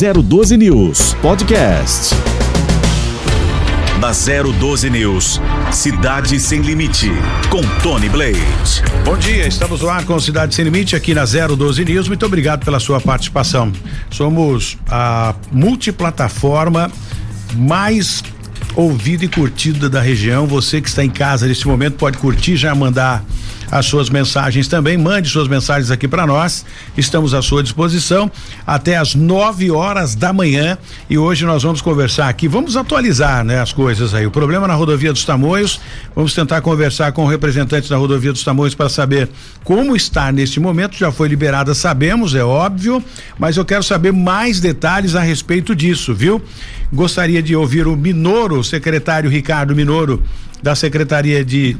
012 News Podcast. Na 012 News, Cidade Sem Limite, com Tony Blade. Bom dia, estamos lá com Cidade Sem Limite aqui na 012 News. Muito obrigado pela sua participação. Somos a multiplataforma mais ouvida e curtida da região. Você que está em casa neste momento pode curtir, já mandar as suas mensagens também. Mande suas mensagens aqui para nós. Estamos à sua disposição até às 9 horas da manhã. E hoje nós vamos conversar aqui. Vamos atualizar, né, as coisas aí. O problema na rodovia dos Tamoios. Vamos tentar conversar com o representante da rodovia dos Tamoios para saber como está neste momento. Já foi liberada, sabemos, é óbvio, mas eu quero saber mais detalhes a respeito disso, viu? Gostaria de ouvir o Minoro, o secretário Ricardo Minoro, da Secretaria de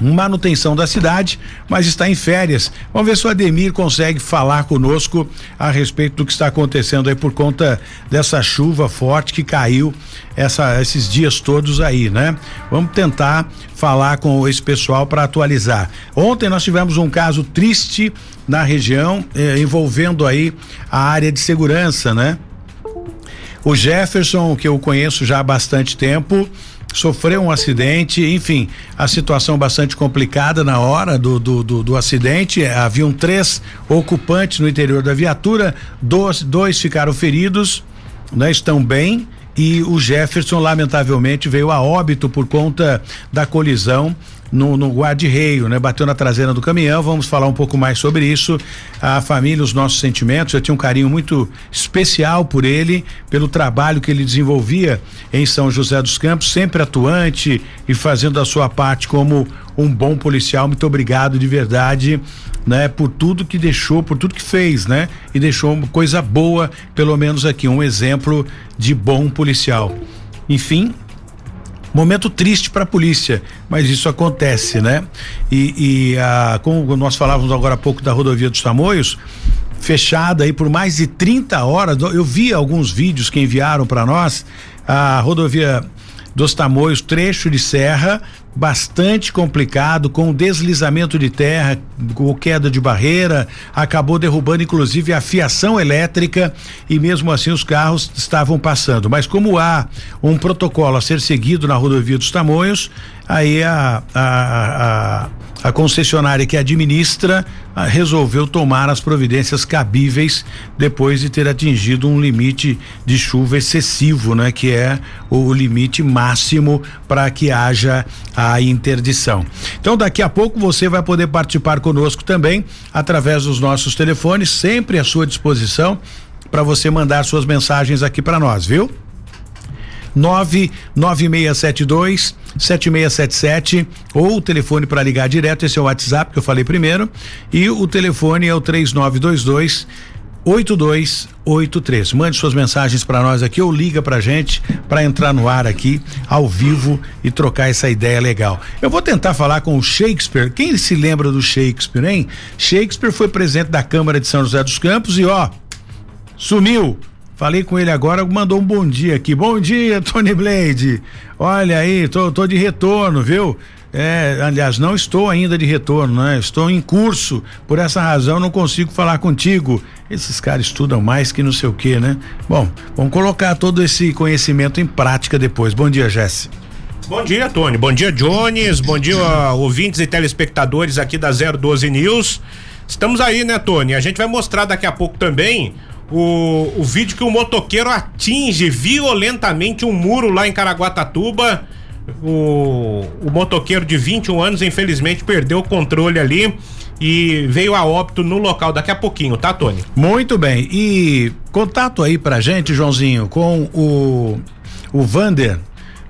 manutenção da cidade, mas está em férias. Vamos ver se o Ademir consegue falar conosco a respeito do que está acontecendo aí por conta dessa chuva forte que caiu essa, esses dias todos aí, né? Vamos tentar falar com esse pessoal para atualizar. Ontem nós tivemos um caso triste na região eh, envolvendo aí a área de segurança, né? O Jefferson, que eu conheço já há bastante tempo, sofreu um acidente, enfim, a situação bastante complicada na hora do, do, do, do acidente. Haviam três ocupantes no interior da viatura, dois, dois ficaram feridos, né, estão bem. E o Jefferson, lamentavelmente, veio a óbito por conta da colisão no, no guarda-reio, né? Bateu na traseira do caminhão. Vamos falar um pouco mais sobre isso. A família, os nossos sentimentos. Eu tinha um carinho muito especial por ele, pelo trabalho que ele desenvolvia em São José dos Campos, sempre atuante e fazendo a sua parte como um bom policial. Muito obrigado de verdade, né? Por tudo que deixou, por tudo que fez, né? E deixou uma coisa boa, pelo menos aqui, um exemplo de bom policial. Enfim, Momento triste para a polícia, mas isso acontece, né? E, e a, como nós falávamos agora há pouco da rodovia dos Tamoios, fechada aí por mais de 30 horas. Eu vi alguns vídeos que enviaram para nós. A rodovia dos Tamoios, trecho de serra, bastante complicado, com deslizamento de terra, com queda de barreira, acabou derrubando inclusive a fiação elétrica e mesmo assim os carros estavam passando. Mas como há um protocolo a ser seguido na rodovia dos Tamoios, aí a, a, a a concessionária que administra ah, resolveu tomar as providências cabíveis depois de ter atingido um limite de chuva excessivo, né? Que é o limite máximo para que haja a interdição. Então daqui a pouco você vai poder participar conosco também através dos nossos telefones, sempre à sua disposição para você mandar suas mensagens aqui para nós, viu? 99672 7677 ou o telefone para ligar direto, esse é o WhatsApp que eu falei primeiro, e o telefone é o 3922 8283. Mande suas mensagens para nós aqui ou liga pra gente para entrar no ar aqui ao vivo e trocar essa ideia legal. Eu vou tentar falar com o Shakespeare. Quem se lembra do Shakespeare, hein? Shakespeare foi presidente da Câmara de São José dos Campos e ó, sumiu Falei com ele agora, mandou um bom dia aqui. Bom dia, Tony Blade. Olha aí, tô, tô de retorno, viu? É, aliás, não estou ainda de retorno, né? Estou em curso. Por essa razão, não consigo falar contigo. Esses caras estudam mais que não sei o que, né? Bom, vamos colocar todo esse conhecimento em prática depois. Bom dia, Jesse. Bom dia, Tony. Bom dia, Jones. Bom dia, ouvintes e telespectadores aqui da 012 News. Estamos aí, né, Tony? A gente vai mostrar daqui a pouco também o, o vídeo que o motoqueiro atinge violentamente um muro lá em Caraguatatuba. O, o motoqueiro de 21 anos, infelizmente, perdeu o controle ali e veio a óbito no local daqui a pouquinho, tá, Tony? Muito bem. E contato aí pra gente, Joãozinho, com o o Vander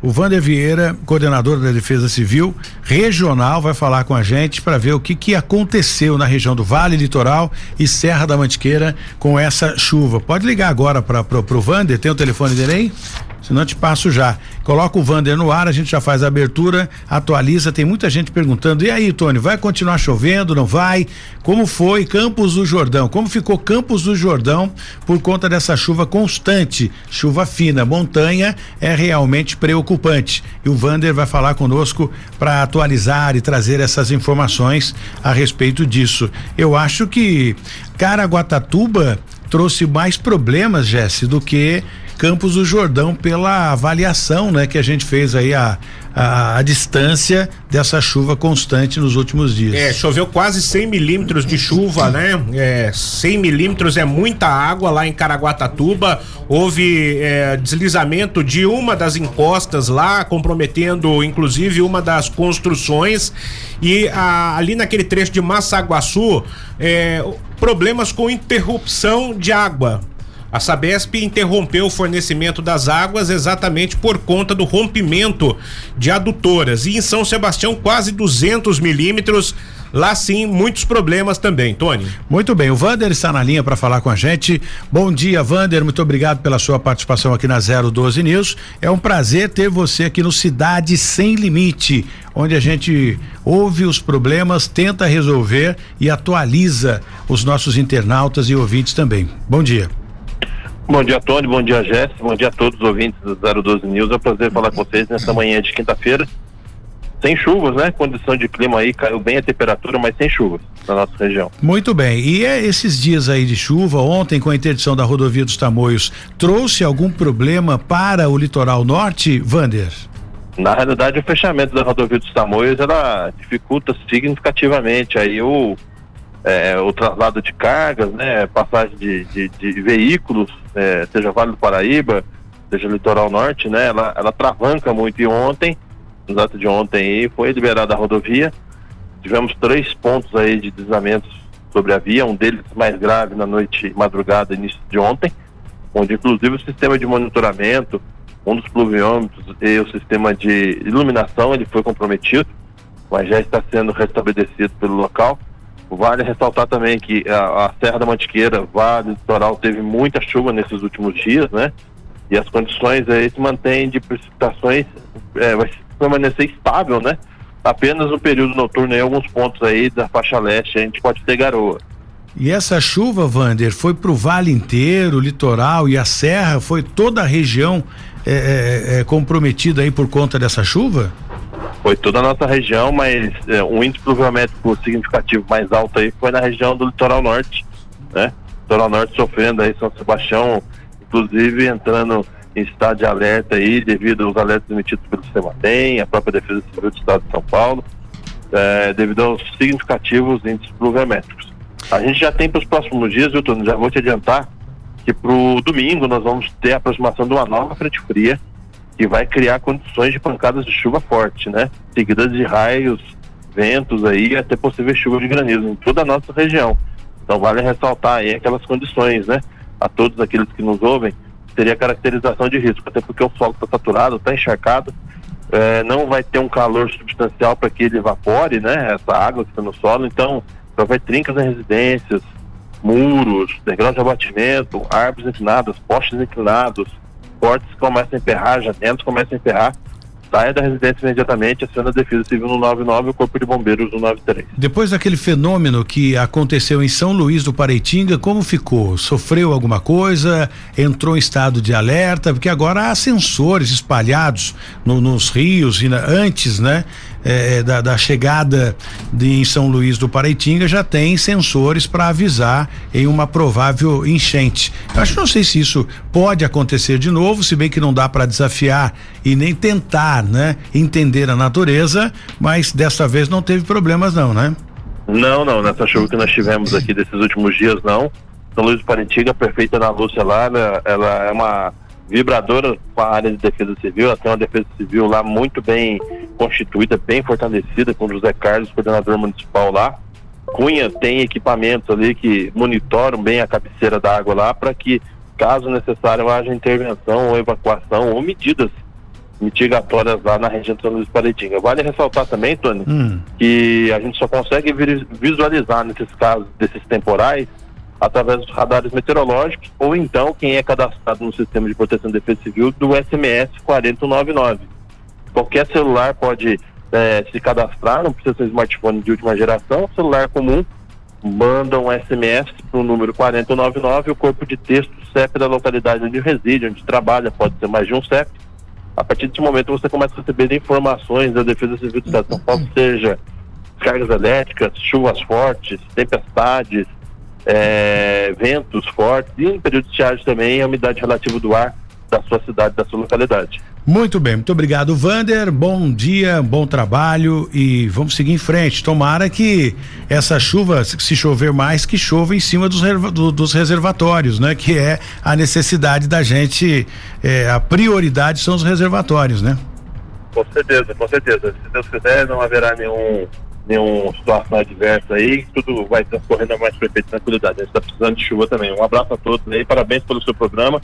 o Vander Vieira, coordenador da Defesa Civil Regional, vai falar com a gente para ver o que, que aconteceu na região do Vale Litoral e Serra da Mantiqueira com essa chuva. Pode ligar agora para o Vander, tem o telefone dele aí? Senão eu te passo já. Coloca o Vander no ar, a gente já faz a abertura, atualiza. Tem muita gente perguntando: e aí, Tony, vai continuar chovendo? Não vai? Como foi Campos do Jordão? Como ficou Campos do Jordão por conta dessa chuva constante, chuva fina? Montanha é realmente preocupante. E o Vander vai falar conosco para atualizar e trazer essas informações a respeito disso. Eu acho que Caraguatatuba trouxe mais problemas, Jesse, do que Campos do Jordão pela avaliação, né, que a gente fez aí a, a, a, distância dessa chuva constante nos últimos dias. É, choveu quase 100 milímetros de chuva, né? É, 100 milímetros é muita água lá em Caraguatatuba. Houve é, deslizamento de uma das encostas lá, comprometendo inclusive uma das construções. E a, ali naquele trecho de Massaguaçu, é, problemas com interrupção de água. A Sabesp interrompeu o fornecimento das águas exatamente por conta do rompimento de adutoras. E em São Sebastião, quase 200 milímetros. Lá sim, muitos problemas também, Tony. Muito bem, o Vander está na linha para falar com a gente. Bom dia, Vander. Muito obrigado pela sua participação aqui na 012 News. É um prazer ter você aqui no Cidade Sem Limite, onde a gente ouve os problemas, tenta resolver e atualiza os nossos internautas e ouvintes também. Bom dia. Bom dia, Tony. Bom dia, Jéssica. Bom dia a todos os ouvintes do 012 News. É um prazer falar com vocês nessa manhã de quinta-feira. Sem chuvas, né? Condição de clima aí, caiu bem a temperatura, mas sem chuvas na nossa região. Muito bem. E é esses dias aí de chuva, ontem com a interdição da rodovia dos Tamoios, trouxe algum problema para o litoral norte, Vander? Na realidade, o fechamento da rodovia dos Tamoios, ela dificulta significativamente aí o é, o traslado de cargas, né, passagem de, de, de veículos, é, seja Vale do Paraíba, seja Litoral Norte, né, ela, ela travanca muito. E ontem, no data de ontem aí, foi liberada a rodovia. Tivemos três pontos aí de deslizamentos sobre a via, um deles mais grave na noite, madrugada, início de ontem, onde inclusive o sistema de monitoramento, um dos pluviômetros e o sistema de iluminação, ele foi comprometido, mas já está sendo restabelecido pelo local. Vale ressaltar também que a, a Serra da Mantiqueira, Vale Litoral, teve muita chuva nesses últimos dias, né? E as condições aí se mantêm de precipitações, é, vai permanecer estável, né? Apenas no período noturno em alguns pontos aí da faixa leste a gente pode ter garoa. E essa chuva, Vander, foi para o vale inteiro, o litoral e a serra, foi toda a região é, é, é, comprometida aí por conta dessa chuva? Foi toda a nossa região, mas é, um índice pluviométrico significativo mais alto aí foi na região do litoral norte, né? Litoral norte sofrendo aí São Sebastião, inclusive entrando em estado de alerta aí devido aos alertas emitidos pelo Sistema TEM, a própria Defesa Civil do Estado de São Paulo, é, devido aos significativos índices pluviométricos. A gente já tem para os próximos dias, viu, Tony? Já vou te adiantar que para o domingo nós vamos ter a aproximação de uma nova frente fria que vai criar condições de pancadas de chuva forte, né? Seguidas de raios, ventos aí, até possível chuva de granizo em toda a nossa região. Então vale ressaltar aí aquelas condições, né? A todos aqueles que nos ouvem, seria caracterização de risco, até porque o solo está saturado, está encharcado, é, não vai ter um calor substancial para que ele evapore, né? Essa água que está no solo, então vai trincas em residências, muros, degraus de abatimento, árvores inclinadas, postes inclinados, portas começam a emperrar, janelas começam a emperrar, saia da residência imediatamente, aciona a Defesa Civil no 99 e o Corpo de Bombeiros no 93. Depois daquele fenômeno que aconteceu em São Luís do Paraitinga, como ficou? Sofreu alguma coisa? Entrou em estado de alerta? Porque agora há sensores espalhados no, nos rios e na, antes, né? É, da, da, chegada de em São Luís do Paraitinga já tem sensores para avisar em uma provável enchente. Eu acho não sei se isso pode acontecer de novo, se bem que não dá para desafiar e nem tentar, né, entender a natureza, mas dessa vez não teve problemas não, né? Não, não, nessa chuva que nós tivemos aqui desses últimos dias não. São Luís do Paraitinga, perfeita na Lúcia lá, ela, ela é uma vibradora com a área de defesa civil, ela tem uma defesa civil lá muito bem constituída, bem fortalecida, com o José Carlos, coordenador municipal lá. Cunha tem equipamentos ali que monitoram bem a cabeceira da água lá para que, caso necessário, haja intervenção ou evacuação ou medidas mitigatórias lá na região de São Luís Paredinha. Vale ressaltar também, Tony, hum. que a gente só consegue visualizar nesses casos desses temporais através dos radares meteorológicos ou então quem é cadastrado no sistema de proteção e defesa civil do SMS 4099. Qualquer celular pode é, se cadastrar, não precisa ser um smartphone de última geração, celular comum, manda um SMS para o número 4099 o corpo de texto CEP da localidade onde reside, onde trabalha, pode ser mais de um CEP. A partir desse momento você começa a receber informações da Defesa Civil do Estado de São Paulo, seja cargas elétricas, chuvas fortes, tempestades, é, ventos fortes e em período de estiagem também a umidade relativa do ar da sua cidade, da sua localidade. Muito bem, muito obrigado, Vander. Bom dia, bom trabalho e vamos seguir em frente. Tomara que essa chuva, se chover mais, que chova em cima dos, do, dos reservatórios, né? Que é a necessidade da gente, é, a prioridade são os reservatórios, né? Com certeza, com certeza. Se Deus quiser, não haverá nenhum nenhuma situação adversa aí, tudo vai transcorrendo a mais perfeita tranquilidade. A gente está precisando de chuva também. Um abraço a todos aí, parabéns pelo seu programa.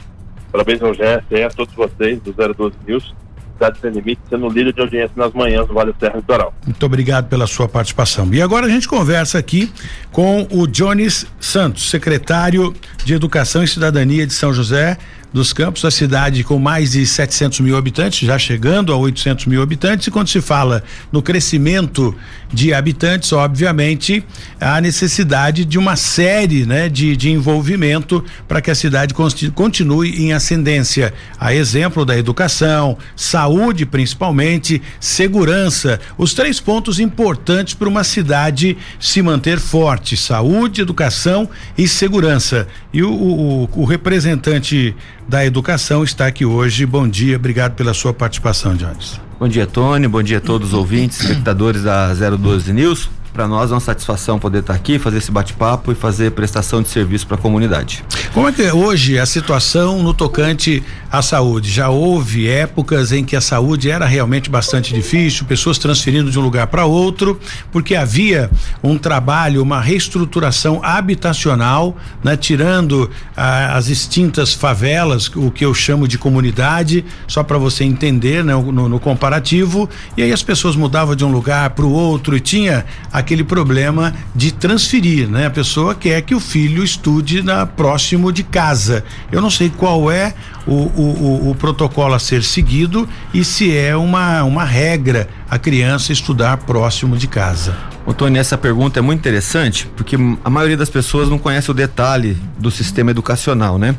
Parabéns ao GSE, a todos vocês do 012 News. Cidade Sem Limite, sendo líder de audiência nas manhãs do Vale Serra Litoral. Muito obrigado pela sua participação. E agora a gente conversa aqui com o Jones Santos, secretário de Educação e Cidadania de São José dos Campos, a cidade com mais de 700 mil habitantes, já chegando a 800 mil habitantes. E quando se fala no crescimento de habitantes, obviamente há necessidade de uma série, né, de, de envolvimento para que a cidade continue em ascendência. A exemplo da educação, saúde, principalmente, segurança, os três pontos importantes para uma cidade se manter forte: saúde, educação e segurança. E o, o, o representante da Educação está aqui hoje. Bom dia, obrigado pela sua participação, Jones. Bom dia, Tony. Bom dia a todos os ouvintes, espectadores da 012 News. Para nós é uma satisfação poder estar aqui, fazer esse bate-papo e fazer prestação de serviço para a comunidade. Como é que é hoje a situação no tocante à saúde? Já houve épocas em que a saúde era realmente bastante difícil, pessoas transferindo de um lugar para outro, porque havia um trabalho, uma reestruturação habitacional, né, tirando ah, as extintas favelas, o que eu chamo de comunidade, só para você entender, né, no, no comparativo, e aí as pessoas mudavam de um lugar para o outro e tinha a aquele problema de transferir, né? A pessoa quer que o filho estude na próximo de casa. Eu não sei qual é o, o, o, o protocolo a ser seguido e se é uma, uma regra a criança estudar próximo de casa. Tony, essa pergunta é muito interessante porque a maioria das pessoas não conhece o detalhe do sistema educacional, né?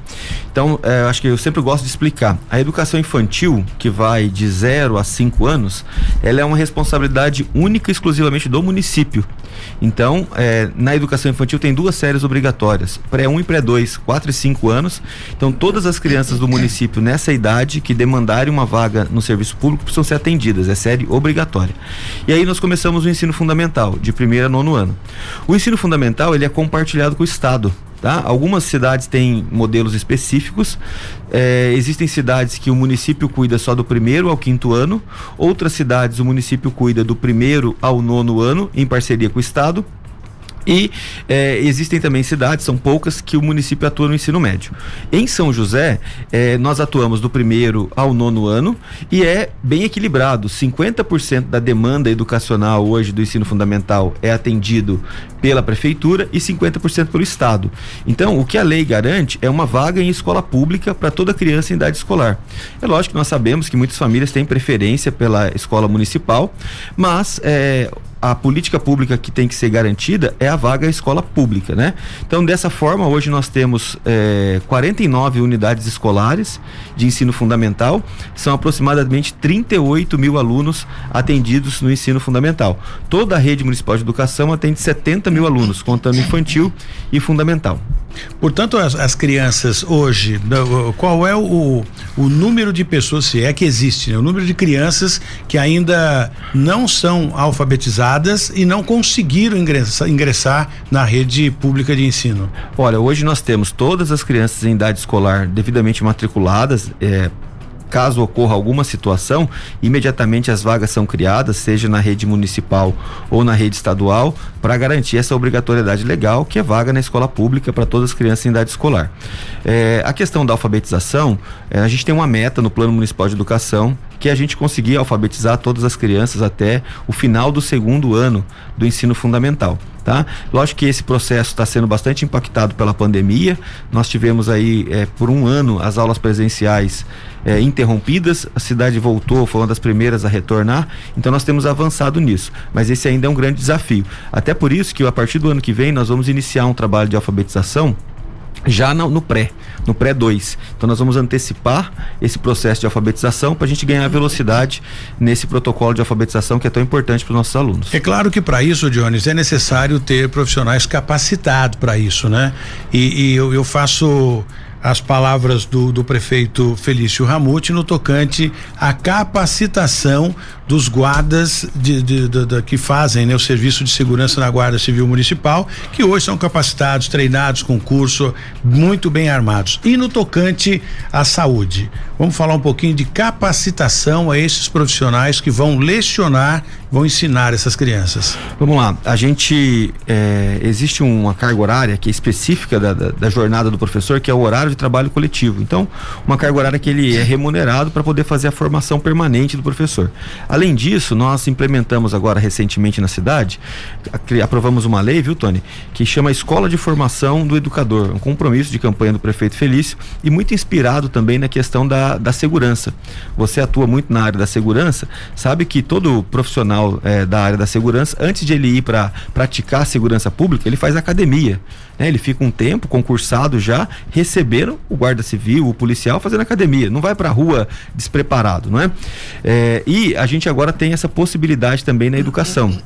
Então, é, acho que eu sempre gosto de explicar. A educação infantil, que vai de 0 a 5 anos, ela é uma responsabilidade única e exclusivamente do município. Então, é, na educação infantil tem duas séries obrigatórias, pré-1 e pré-2, 4 e 5 anos. Então, todas as crianças do município nessa idade que demandarem uma vaga no serviço público precisam ser atendidas, é série obrigatória. E aí nós começamos o ensino fundamental, de primeiro a nono ano. O ensino fundamental, ele é compartilhado com o Estado. Tá? Algumas cidades têm modelos específicos. É, existem cidades que o município cuida só do primeiro ao quinto ano. Outras cidades o município cuida do primeiro ao nono ano, em parceria com o Estado. E é, existem também cidades, são poucas, que o município atua no ensino médio. Em São José, é, nós atuamos do primeiro ao nono ano e é bem equilibrado. 50% da demanda educacional hoje do ensino fundamental é atendido pela prefeitura e 50% pelo Estado. Então, o que a lei garante é uma vaga em escola pública para toda criança em idade escolar. É lógico que nós sabemos que muitas famílias têm preferência pela escola municipal, mas é, a política pública que tem que ser garantida é a vaga escola pública, né? Então, dessa forma, hoje nós temos é, 49 unidades escolares de ensino fundamental, são aproximadamente 38 mil alunos atendidos no ensino fundamental. Toda a rede municipal de educação atende 70 mil alunos, contando infantil e fundamental. Portanto, as, as, crianças hoje, qual é o, o número de pessoas, se é que existe, né? o número de crianças que ainda não são alfabetizadas e não conseguiram ingressar, ingressar na rede pública de ensino? Olha, hoje nós temos todas as crianças em idade escolar devidamente matriculadas, é, caso ocorra alguma situação, imediatamente as vagas são criadas, seja na rede municipal ou na rede estadual, para garantir essa obrigatoriedade legal, que é vaga na escola pública para todas as crianças em idade escolar. É, a questão da alfabetização, é, a gente tem uma meta no Plano Municipal de Educação que é a gente conseguir alfabetizar todas as crianças até o final do segundo ano do ensino fundamental. Tá? Lógico que esse processo está sendo bastante impactado pela pandemia. Nós tivemos aí é, por um ano as aulas presenciais é, interrompidas, a cidade voltou, foi uma das primeiras a retornar, então nós temos avançado nisso. Mas esse ainda é um grande desafio. Até por isso que a partir do ano que vem nós vamos iniciar um trabalho de alfabetização já no, pré, no pré 2. Então nós vamos antecipar esse processo de alfabetização para a gente ganhar velocidade nesse protocolo de alfabetização que é tão importante para os nossos alunos. É claro que para isso, Jones, é necessário ter profissionais capacitados para isso, né? E, e eu, eu faço as palavras do, do prefeito Felício Ramute no tocante à capacitação dos guardas de, de, de, que fazem né, o serviço de segurança na Guarda Civil Municipal, que hoje são capacitados, treinados com curso, muito bem armados. E no tocante à saúde, vamos falar um pouquinho de capacitação a esses profissionais que vão lecionar, vão ensinar essas crianças. Vamos lá, a gente é, existe uma carga horária que é específica da, da, da jornada do professor, que é o horário de trabalho coletivo. Então, uma carga horária que ele é remunerado para poder fazer a formação permanente do professor. Além disso, nós implementamos agora recentemente na cidade, aprovamos uma lei, viu, Tony, que chama Escola de Formação do Educador, um compromisso de campanha do prefeito Felício e muito inspirado também na questão da, da segurança. Você atua muito na área da segurança, sabe que todo profissional é, da área da segurança, antes de ele ir para praticar segurança pública, ele faz academia. Né? Ele fica um tempo concursado já, recebendo o guarda civil, o policial, fazendo academia. Não vai para a rua despreparado, não é? é? E a gente agora tem essa possibilidade também na educação.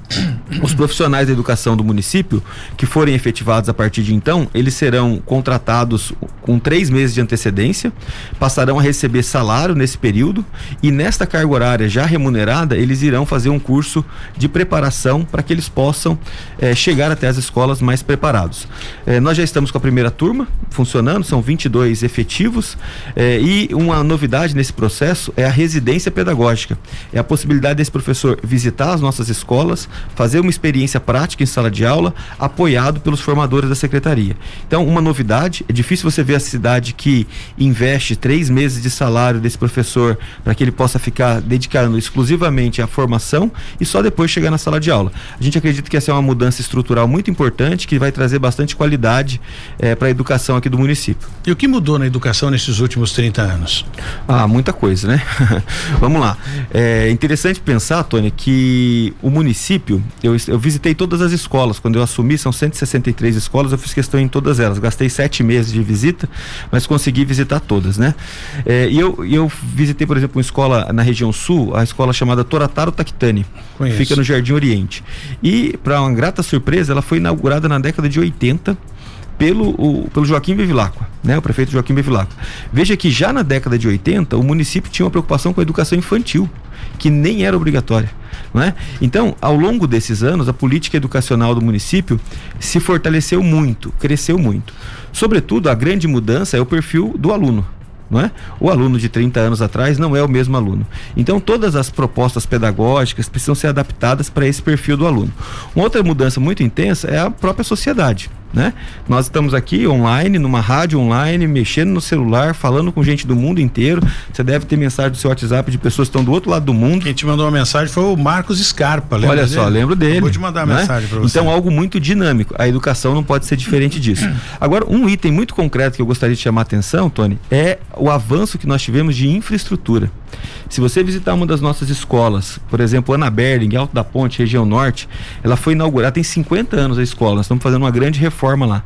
Os profissionais da educação do município que forem efetivados a partir de então, eles serão contratados com três meses de antecedência, passarão a receber salário nesse período e nesta carga horária já remunerada, eles irão fazer um curso de preparação para que eles possam é, chegar até as escolas mais preparados. É, nós já estamos com a primeira turma funcionando, são 22 efetivos é, e uma novidade nesse processo é a residência pedagógica. É a possibilidade desse professor visitar as nossas escolas, fazer uma experiência prática em sala de aula, apoiado pelos formadores da secretaria. Então, uma novidade, é difícil você ver a cidade que investe três meses de salário desse professor para que ele possa ficar dedicando exclusivamente à formação e só depois chegar na sala de aula. A gente acredita que essa é uma mudança estrutural muito importante que vai trazer bastante qualidade qualidade é, para a educação aqui do município. E o que mudou na educação nesses últimos 30 anos? Ah, muita coisa, né? Vamos lá. É interessante pensar, Tony, que o município, eu, eu visitei todas as escolas. Quando eu assumi, são 163 escolas, eu fiz questão em todas elas. Gastei sete meses de visita, mas consegui visitar todas, né? É, e eu, eu visitei, por exemplo, uma escola na região sul, a escola chamada Torataro Tactani. Fica no Jardim Oriente. E, para uma grata surpresa, ela foi inaugurada na década de 80 pelo, o, pelo Joaquim Bevilacqua, né? O prefeito Joaquim Bevilacqua. Veja que já na década de 80 o município tinha uma preocupação com a educação infantil, que nem era obrigatória. É? Então, ao longo desses anos, a política educacional do município se fortaleceu muito, cresceu muito. Sobretudo, a grande mudança é o perfil do aluno não é? O aluno de 30 anos atrás não é o mesmo aluno. Então, todas as propostas pedagógicas precisam ser adaptadas para esse perfil do aluno. Uma outra mudança muito intensa é a própria sociedade. Né? Nós estamos aqui online, numa rádio online, mexendo no celular, falando com gente do mundo inteiro. Você deve ter mensagem do seu WhatsApp de pessoas que estão do outro lado do mundo. Quem te mandou uma mensagem foi o Marcos Scarpa. Olha dele? só, lembro dele. Vou te mandar uma né? mensagem para você. Então, algo muito dinâmico. A educação não pode ser diferente disso. Agora, um item muito concreto que eu gostaria de chamar a atenção, Tony, é o avanço que nós tivemos de infraestrutura. Se você visitar uma das nossas escolas, por exemplo, Ana Berling, Alto da Ponte, região norte, ela foi inaugurada, tem 50 anos a escola, nós estamos fazendo uma grande reforma lá.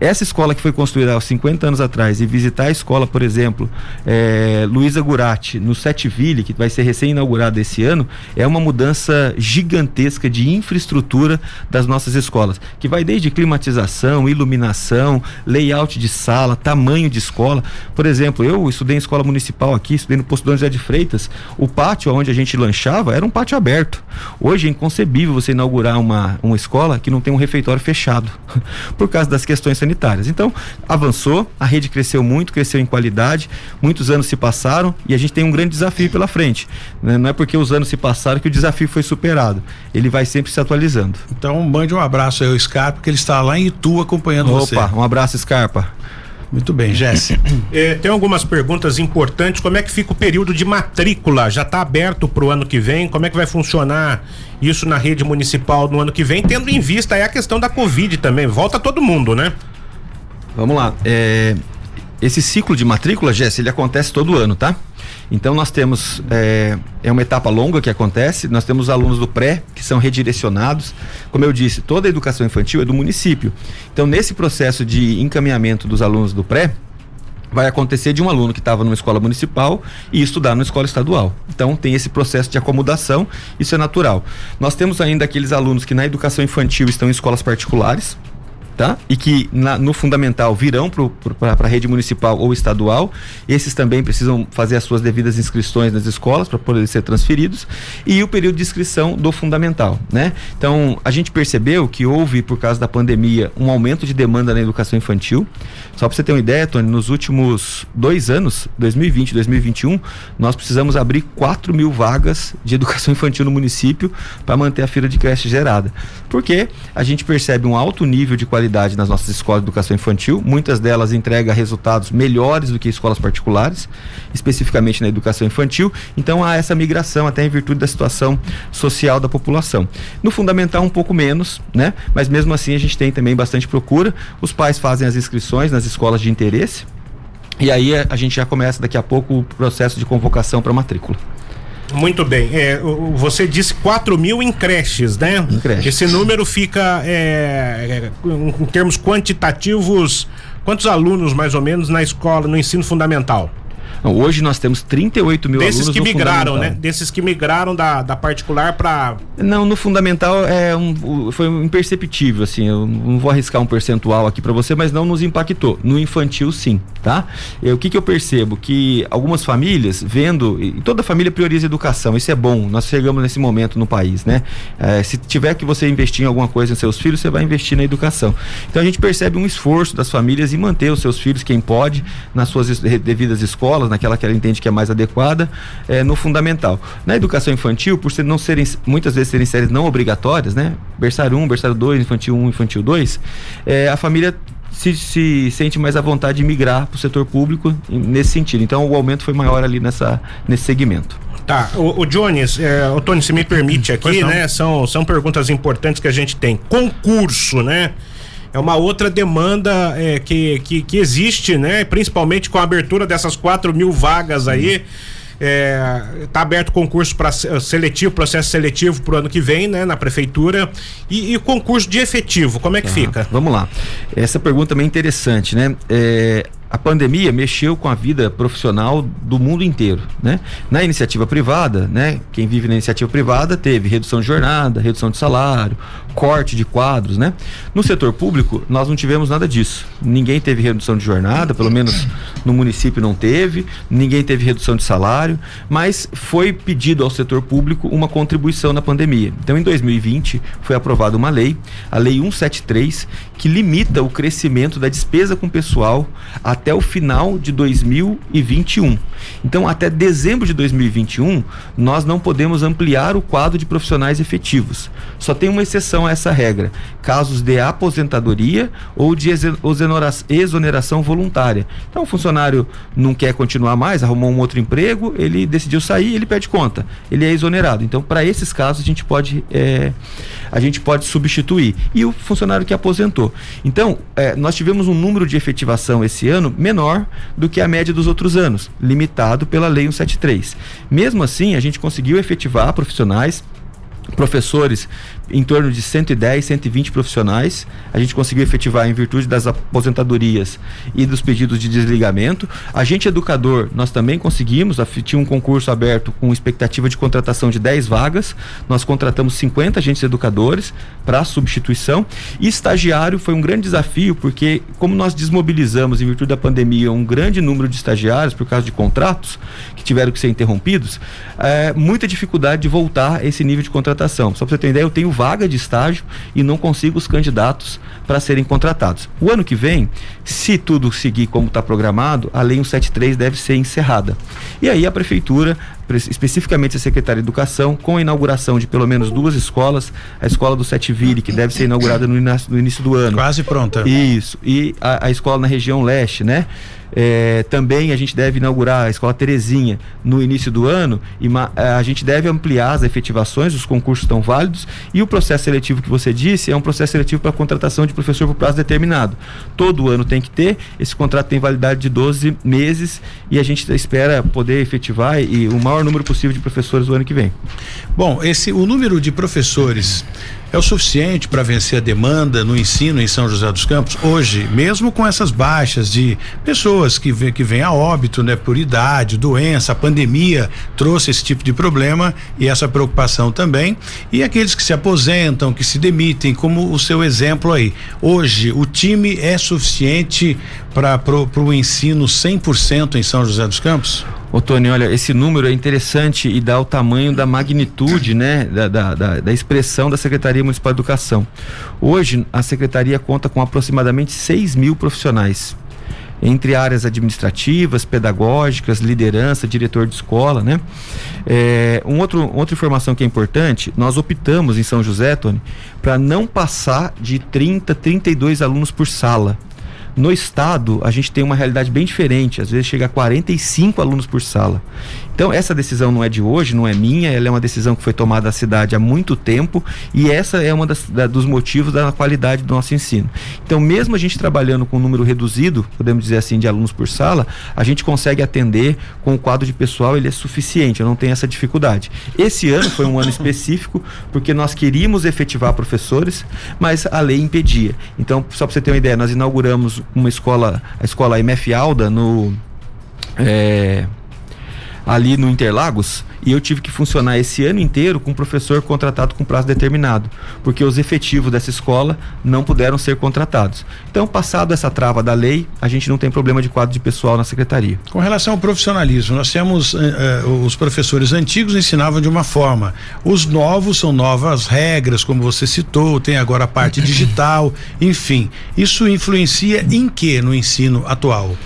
Essa escola que foi construída há 50 anos atrás e visitar a escola, por exemplo, é, Luísa Gurati, no Setville, que vai ser recém-inaugurada esse ano, é uma mudança gigantesca de infraestrutura das nossas escolas, que vai desde climatização, iluminação, layout de sala, tamanho de escola. Por exemplo, eu estudei em escola municipal aqui, estudei no Posto Dom José de Freitas, o pátio onde a gente lanchava era um pátio aberto. Hoje é inconcebível você inaugurar uma, uma escola que não tem um refeitório fechado, por causa das questões sanitárias. Então, avançou, a rede cresceu muito, cresceu em qualidade, muitos anos se passaram e a gente tem um grande desafio pela frente. Né? Não é porque os anos se passaram que o desafio foi superado. Ele vai sempre se atualizando. Então, mande um abraço aí ao Scarpa, que ele está lá em Itu acompanhando Opa, você. Opa, um abraço, Scarpa. Muito bem, Jesse. É, tem algumas perguntas importantes. Como é que fica o período de matrícula? Já está aberto para o ano que vem? Como é que vai funcionar isso na rede municipal no ano que vem? Tendo em vista aí a questão da Covid também. Volta todo mundo, né? Vamos lá. É, esse ciclo de matrícula, Jesse, ele acontece todo ano, tá? Então nós temos é, é uma etapa longa que acontece. Nós temos alunos do pré que são redirecionados. Como eu disse, toda a educação infantil é do município. Então nesse processo de encaminhamento dos alunos do pré vai acontecer de um aluno que estava numa escola municipal e estudar numa escola estadual. Então tem esse processo de acomodação, isso é natural. Nós temos ainda aqueles alunos que na educação infantil estão em escolas particulares, tá? E que na, no fundamental virão para a rede municipal ou estadual. Esses também precisam fazer as suas devidas inscrições nas escolas para poder ser transferidos. E o período de inscrição do fundamental, né? Então, a gente percebeu que houve, por causa da pandemia, um aumento de demanda na educação infantil. Só para você ter uma ideia, Tony, nos últimos dois anos, 2020 e 2021, nós precisamos abrir 4 mil vagas de educação infantil no município para manter a fila de creche gerada. Porque a gente percebe um alto nível de qualidade nas nossas escolas de educação infantil, muitas delas entregam resultados melhores do que escolas particulares, especificamente na educação infantil. Então há essa migração, até em virtude da situação social da população. No fundamental, um pouco menos, né? Mas mesmo assim a gente tem também bastante procura. Os pais fazem as inscrições nas escolas de interesse. E aí a gente já começa daqui a pouco o processo de convocação para matrícula. Muito bem. É, você disse 4 mil em creches, né? Em creches. Esse número fica, é, é, em termos quantitativos, quantos alunos mais ou menos na escola, no ensino fundamental? Hoje nós temos 38 mil Desses alunos que migraram, né? Desses que migraram da, da particular para. Não, no fundamental é um, foi imperceptível, assim. Eu não vou arriscar um percentual aqui para você, mas não nos impactou. No infantil, sim, tá? E, o que, que eu percebo? Que algumas famílias, vendo. E toda família prioriza educação, isso é bom. Nós chegamos nesse momento no país, né? É, se tiver que você investir em alguma coisa em seus filhos, você vai investir na educação. Então a gente percebe um esforço das famílias em manter os seus filhos, quem pode, nas suas devidas escolas, naquela que ela entende que é mais adequada, é, no fundamental. Na educação infantil, por ser, não serem, muitas vezes serem séries não obrigatórias, né? Berçário 1, berçário 2, infantil 1, infantil 2, é, a família se, se, sente mais à vontade de migrar para o setor público nesse sentido. Então o aumento foi maior ali nessa, nesse segmento. Tá, o, o Jones, é, o Tony, se me permite aqui, né? São, são perguntas importantes que a gente tem. Concurso, né? É uma outra demanda é, que, que, que, existe, né? Principalmente com a abertura dessas 4 mil vagas aí. É, tá aberto concurso para seletivo, processo seletivo para o ano que vem, né, na prefeitura. E, e concurso de efetivo, como é que fica? Vamos lá. Essa pergunta é interessante, né? É, a pandemia mexeu com a vida profissional do mundo inteiro, né? Na iniciativa privada, né? Quem vive na iniciativa privada teve redução de jornada, redução de salário, corte de quadros, né? No setor público, nós não tivemos nada disso. Ninguém teve redução de jornada, pelo menos no município não teve, ninguém teve redução de salário, mas foi pedido ao setor público uma contribuição na pandemia. Então, em 2020, foi aprovada uma lei, a Lei 173, que limita o crescimento da despesa com pessoal até o final de 2021. Então, até dezembro de 2021, nós não podemos ampliar o quadro de profissionais efetivos. Só tem uma exceção a essa regra: casos de aposentadoria ou de exoneração voluntária. Então, o funcionário não quer continuar mais, arrumou um outro emprego, ele decidiu sair, ele pede conta, ele é exonerado. Então, para esses casos, a gente pode é, a gente pode substituir. E o funcionário que aposentou. Então, é, nós tivemos um número de efetivação esse ano menor do que a média dos outros anos, limitado pela Lei 173. Mesmo assim, a gente conseguiu efetivar profissionais professores em torno de 110, 120 profissionais. A gente conseguiu efetivar em virtude das aposentadorias e dos pedidos de desligamento. Agente educador, nós também conseguimos, tinha um concurso aberto com expectativa de contratação de 10 vagas. Nós contratamos 50 agentes educadores para substituição. E estagiário foi um grande desafio, porque como nós desmobilizamos em virtude da pandemia um grande número de estagiários por causa de contratos que tiveram que ser interrompidos, é, muita dificuldade de voltar a esse nível de contratação. Só para você ter ideia, eu tenho vaga de estágio e não consigo os candidatos para serem contratados. O ano que vem, se tudo seguir como está programado, a Lei 173 deve ser encerrada. E aí a prefeitura especificamente a Secretaria de Educação, com a inauguração de pelo menos duas escolas, a escola do Sete Vire, que deve ser inaugurada no, início do ano. Quase pronta. Isso, e a, a escola na região leste, né? É, também a gente deve inaugurar a Escola Terezinha no início do ano e é, a gente deve ampliar as efetivações, os concursos estão válidos e o processo seletivo que você disse é um processo seletivo para contratação de professor por prazo determinado. Todo ano tem que ter, esse contrato tem validade de 12 meses e a gente espera poder efetivar e o maior número possível de professores o ano que vem. Bom, esse o número de professores é o suficiente para vencer a demanda no ensino em São José dos Campos hoje, mesmo com essas baixas de pessoas que vêm que vem a óbito, né, por idade, doença, a pandemia trouxe esse tipo de problema e essa preocupação também. E aqueles que se aposentam, que se demitem, como o seu exemplo aí. Hoje, o time é suficiente para o ensino 100% em São José dos Campos? Ô Tony, olha, esse número é interessante e dá o tamanho da magnitude, né, da, da, da, da, expressão da Secretaria Municipal de Educação. Hoje, a Secretaria conta com aproximadamente 6 mil profissionais, entre áreas administrativas, pedagógicas, liderança, diretor de escola, né? É, um outro, outra informação que é importante, nós optamos em São José, Tony, para não passar de 30, 32 alunos por sala. No estado, a gente tem uma realidade bem diferente, às vezes chega a 45 alunos por sala. Então, essa decisão não é de hoje, não é minha, ela é uma decisão que foi tomada na cidade há muito tempo e essa é uma da, dos motivos da qualidade do nosso ensino. Então, mesmo a gente trabalhando com um número reduzido, podemos dizer assim, de alunos por sala, a gente consegue atender com o quadro de pessoal, ele é suficiente, eu não tenho essa dificuldade. Esse ano foi um ano específico porque nós queríamos efetivar professores, mas a lei impedia. Então, só para você ter uma ideia, nós inauguramos uma escola, a escola MF Alda no é, ali no Interlagos e eu tive que funcionar esse ano inteiro com um professor contratado com prazo determinado, porque os efetivos dessa escola não puderam ser contratados. Então, passado essa trava da lei, a gente não tem problema de quadro de pessoal na secretaria. Com relação ao profissionalismo, nós temos uh, uh, os professores antigos ensinavam de uma forma, os novos são novas regras, como você citou, tem agora a parte digital, enfim, isso influencia em que no ensino atual?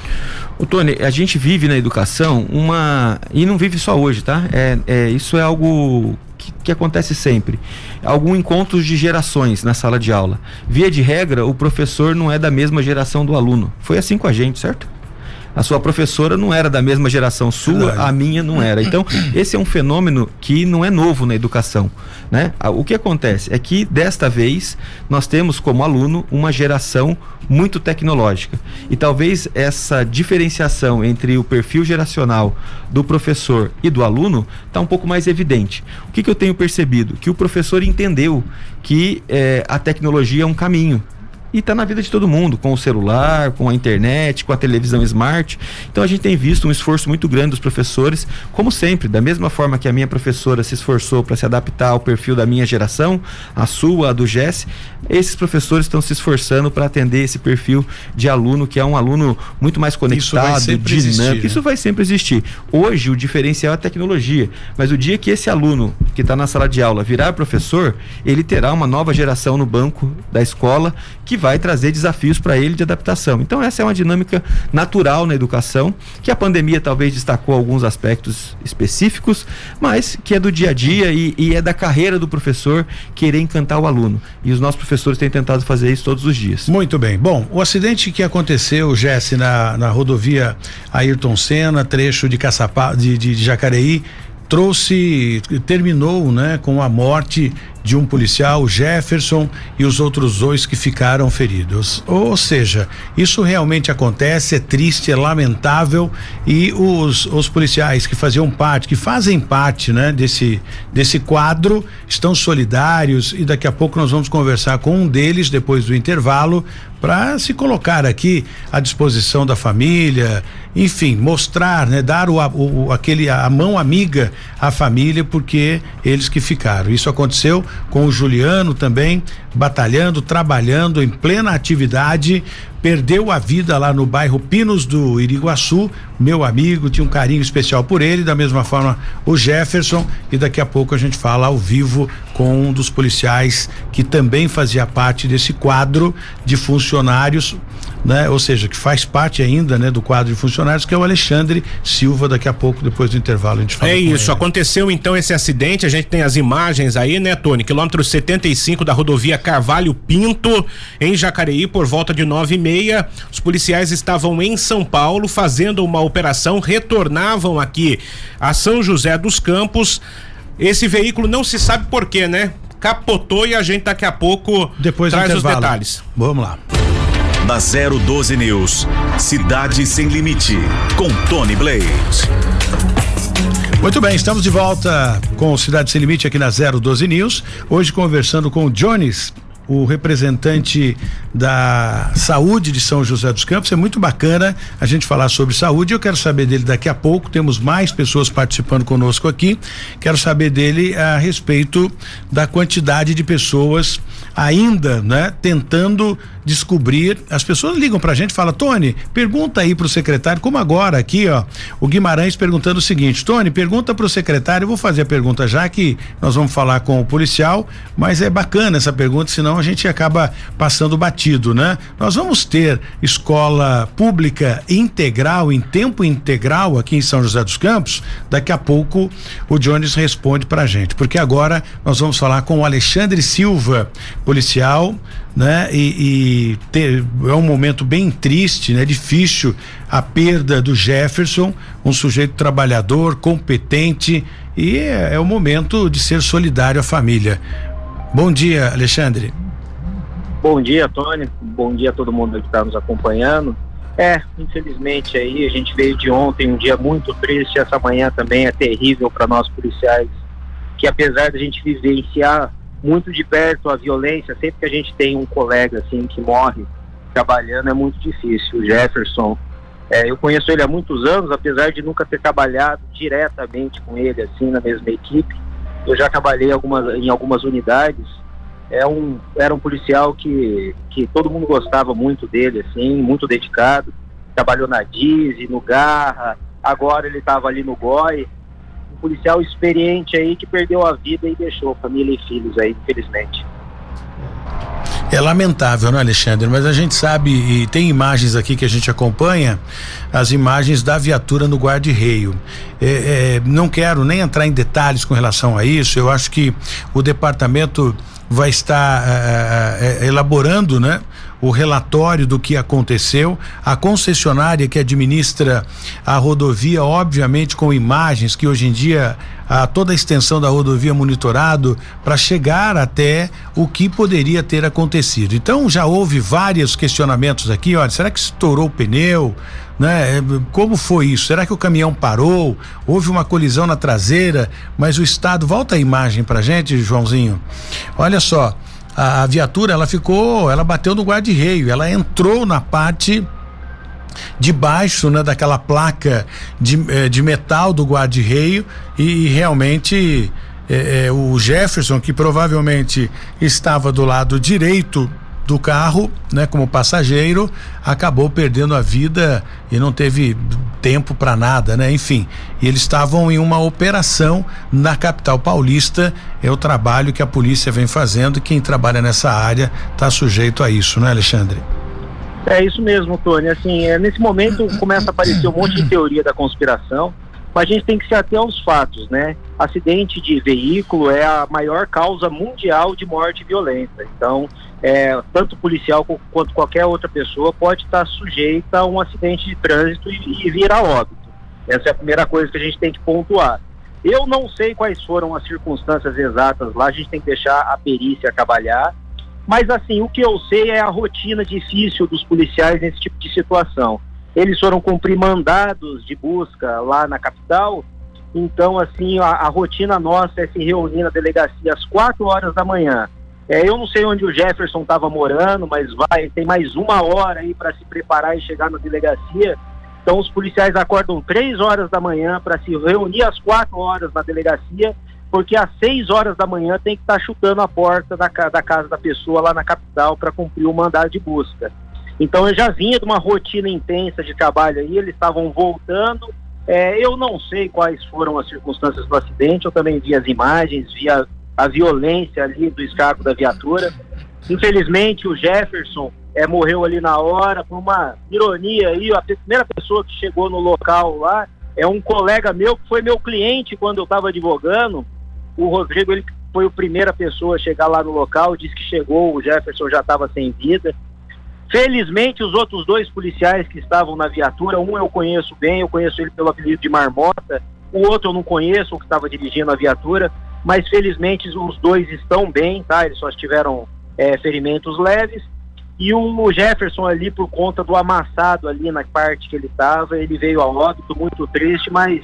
O Tony, a gente vive na educação uma. E não vive só hoje, tá? É, é isso é algo que, que, acontece sempre. Algum encontros de gerações na sala de aula. Via de regra, o professor não é da mesma geração do aluno. Foi assim com a gente, certo? A sua professora não era da mesma geração sua, a minha não era. Então, esse é um fenômeno que não é novo na educação, né? O que acontece é que desta vez nós temos como aluno uma geração muito tecnológica. E talvez essa diferenciação entre o perfil geracional do professor e do aluno está um pouco mais evidente. O que, que eu tenho percebido? Que o professor entendeu que eh, a tecnologia é um caminho e está na vida de todo mundo, com o celular, com a internet, com a televisão smart. Então a gente tem visto um esforço muito grande dos professores, como sempre, da mesma forma que a minha professora se esforçou para se adaptar ao perfil da minha geração, a sua, a do Jesse, esses professores estão se esforçando para atender esse perfil de aluno que é um aluno muito mais conectado, dinâmico. Existir, né? Isso vai sempre existir. Hoje o diferencial é a tecnologia, mas o dia que esse aluno que está na sala de aula virar professor, ele terá uma nova geração no banco da escola que vai trazer desafios para ele de adaptação. Então essa é uma dinâmica natural na educação, que a pandemia talvez destacou alguns aspectos específicos, mas que é do dia a dia e, e é da carreira do professor querer encantar o aluno. E os nossos professores têm tentado fazer isso todos os dias. Muito bem. Bom, o acidente que aconteceu, Jesse, na, na rodovia Ayrton Senna, trecho de Caçapá, de, de, de Jacareí, trouxe, terminou, né, com a morte de um policial, Jefferson, e os outros dois que ficaram feridos. Ou seja, isso realmente acontece, é triste, é lamentável e os, os policiais que faziam parte, que fazem parte, né, desse, desse quadro, estão solidários e daqui a pouco nós vamos conversar com um deles depois do intervalo para se colocar aqui à disposição da família, enfim, mostrar, né, dar o, o aquele a mão amiga à família porque eles que ficaram. Isso aconteceu com o Juliano também, batalhando, trabalhando em plena atividade perdeu a vida lá no bairro Pinos do Iriguaçu. Meu amigo, tinha um carinho especial por ele, da mesma forma o Jefferson. E daqui a pouco a gente fala ao vivo com um dos policiais que também fazia parte desse quadro de funcionários né? Ou seja, que faz parte ainda, né, do quadro de funcionários, que é o Alexandre Silva, daqui a pouco, depois do intervalo, a gente fala. É isso, ele. aconteceu então esse acidente, a gente tem as imagens aí, né, Tony? Quilômetro 75 da rodovia Carvalho Pinto, em Jacareí, por volta de nove e meia. Os policiais estavam em São Paulo fazendo uma operação, retornavam aqui a São José dos Campos. Esse veículo não se sabe porquê, né? Capotou e a gente daqui a pouco depois traz os detalhes. Vamos lá da 012 News. Cidade Sem Limite, com Tony Blade. Muito bem, estamos de volta com Cidade Sem Limite aqui na 012 News. Hoje conversando com o Jones, o representante da saúde de São José dos Campos. É muito bacana a gente falar sobre saúde. Eu quero saber dele daqui a pouco. Temos mais pessoas participando conosco aqui. Quero saber dele a respeito da quantidade de pessoas ainda, né, tentando descobrir. As pessoas ligam pra gente e falam, Tony, pergunta aí pro secretário, como agora aqui, ó, o Guimarães perguntando o seguinte, Tony, pergunta pro secretário, eu vou fazer a pergunta já que nós vamos falar com o policial, mas é bacana essa pergunta, senão a gente acaba passando batido, né? Nós vamos ter escola pública integral, em tempo integral aqui em São José dos Campos, daqui a pouco o Jones responde pra gente, porque agora nós vamos falar com o Alexandre Silva, policial, né? E, e ter, é um momento bem triste, né? Difícil a perda do Jefferson, um sujeito trabalhador, competente e é, é o momento de ser solidário à família. Bom dia, Alexandre. Bom dia, Tony. Bom dia a todo mundo que está nos acompanhando. É, infelizmente aí a gente veio de ontem, um dia muito triste. Essa manhã também é terrível para nós policiais, que apesar da gente vivenciar muito de perto a violência, sempre que a gente tem um colega assim que morre trabalhando é muito difícil. O Jefferson, é, eu conheço ele há muitos anos, apesar de nunca ter trabalhado diretamente com ele assim na mesma equipe. Eu já trabalhei algumas, em algumas unidades. É um, era um policial que, que todo mundo gostava muito dele, assim, muito dedicado. Trabalhou na Dize, no Garra, agora ele estava ali no GOI policial experiente aí que perdeu a vida e deixou família e filhos aí, infelizmente. É lamentável, né, Alexandre? Mas a gente sabe, e tem imagens aqui que a gente acompanha, as imagens da viatura no guarda-reio. É, é, não quero nem entrar em detalhes com relação a isso, eu acho que o departamento vai estar é, é, é elaborando, né? O relatório do que aconteceu. A concessionária que administra a rodovia, obviamente com imagens que hoje em dia a toda a extensão da rodovia monitorado para chegar até o que poderia ter acontecido. Então já houve vários questionamentos aqui, olha, será que estourou o pneu? Né? É, como foi isso? Será que o caminhão parou? Houve uma colisão na traseira, mas o estado volta a imagem pra gente, Joãozinho. Olha só, a, a viatura ela ficou, ela bateu no guarda-reio, ela entrou na parte de baixo né, daquela placa de, eh, de metal do guarda-reio e, e realmente eh, eh, o Jefferson, que provavelmente estava do lado direito do carro, né, como passageiro, acabou perdendo a vida e não teve tempo para nada, né? Enfim, eles estavam em uma operação na capital paulista. É o trabalho que a polícia vem fazendo quem trabalha nessa área está sujeito a isso, né, Alexandre? É isso mesmo, Tony. Assim, é, nesse momento começa a aparecer um monte de teoria da conspiração mas a gente tem que se ater aos fatos, né? Acidente de veículo é a maior causa mundial de morte violenta. Então, é, tanto policial quanto qualquer outra pessoa pode estar sujeita a um acidente de trânsito e, e vir a óbito. Essa é a primeira coisa que a gente tem que pontuar. Eu não sei quais foram as circunstâncias exatas lá, a gente tem que deixar a perícia trabalhar. Mas assim, o que eu sei é a rotina difícil dos policiais nesse tipo de situação eles foram cumprir mandados de busca lá na capital. Então, assim, a, a rotina nossa é se reunir na delegacia às quatro horas da manhã. É, eu não sei onde o Jefferson estava morando, mas vai, tem mais uma hora aí para se preparar e chegar na delegacia. Então, os policiais acordam três horas da manhã para se reunir às quatro horas na delegacia, porque às seis horas da manhã tem que estar tá chutando a porta da, da casa da pessoa lá na capital para cumprir o mandado de busca. Então eu já vinha de uma rotina intensa de trabalho aí, eles estavam voltando. É, eu não sei quais foram as circunstâncias do acidente, eu também vi as imagens, vi a, a violência ali do escapo da viatura. Infelizmente o Jefferson é, morreu ali na hora, por uma ironia aí, a primeira pessoa que chegou no local lá é um colega meu que foi meu cliente quando eu estava advogando. O Rodrigo ele foi a primeira pessoa a chegar lá no local, disse que chegou, o Jefferson já estava sem vida. Felizmente, os outros dois policiais que estavam na viatura, um eu conheço bem, eu conheço ele pelo apelido de Marmota, o outro eu não conheço, o que estava dirigindo a viatura, mas felizmente os dois estão bem, tá? Eles só tiveram é, ferimentos leves. E o Jefferson ali, por conta do amassado ali na parte que ele estava, ele veio a óbito, muito triste, mas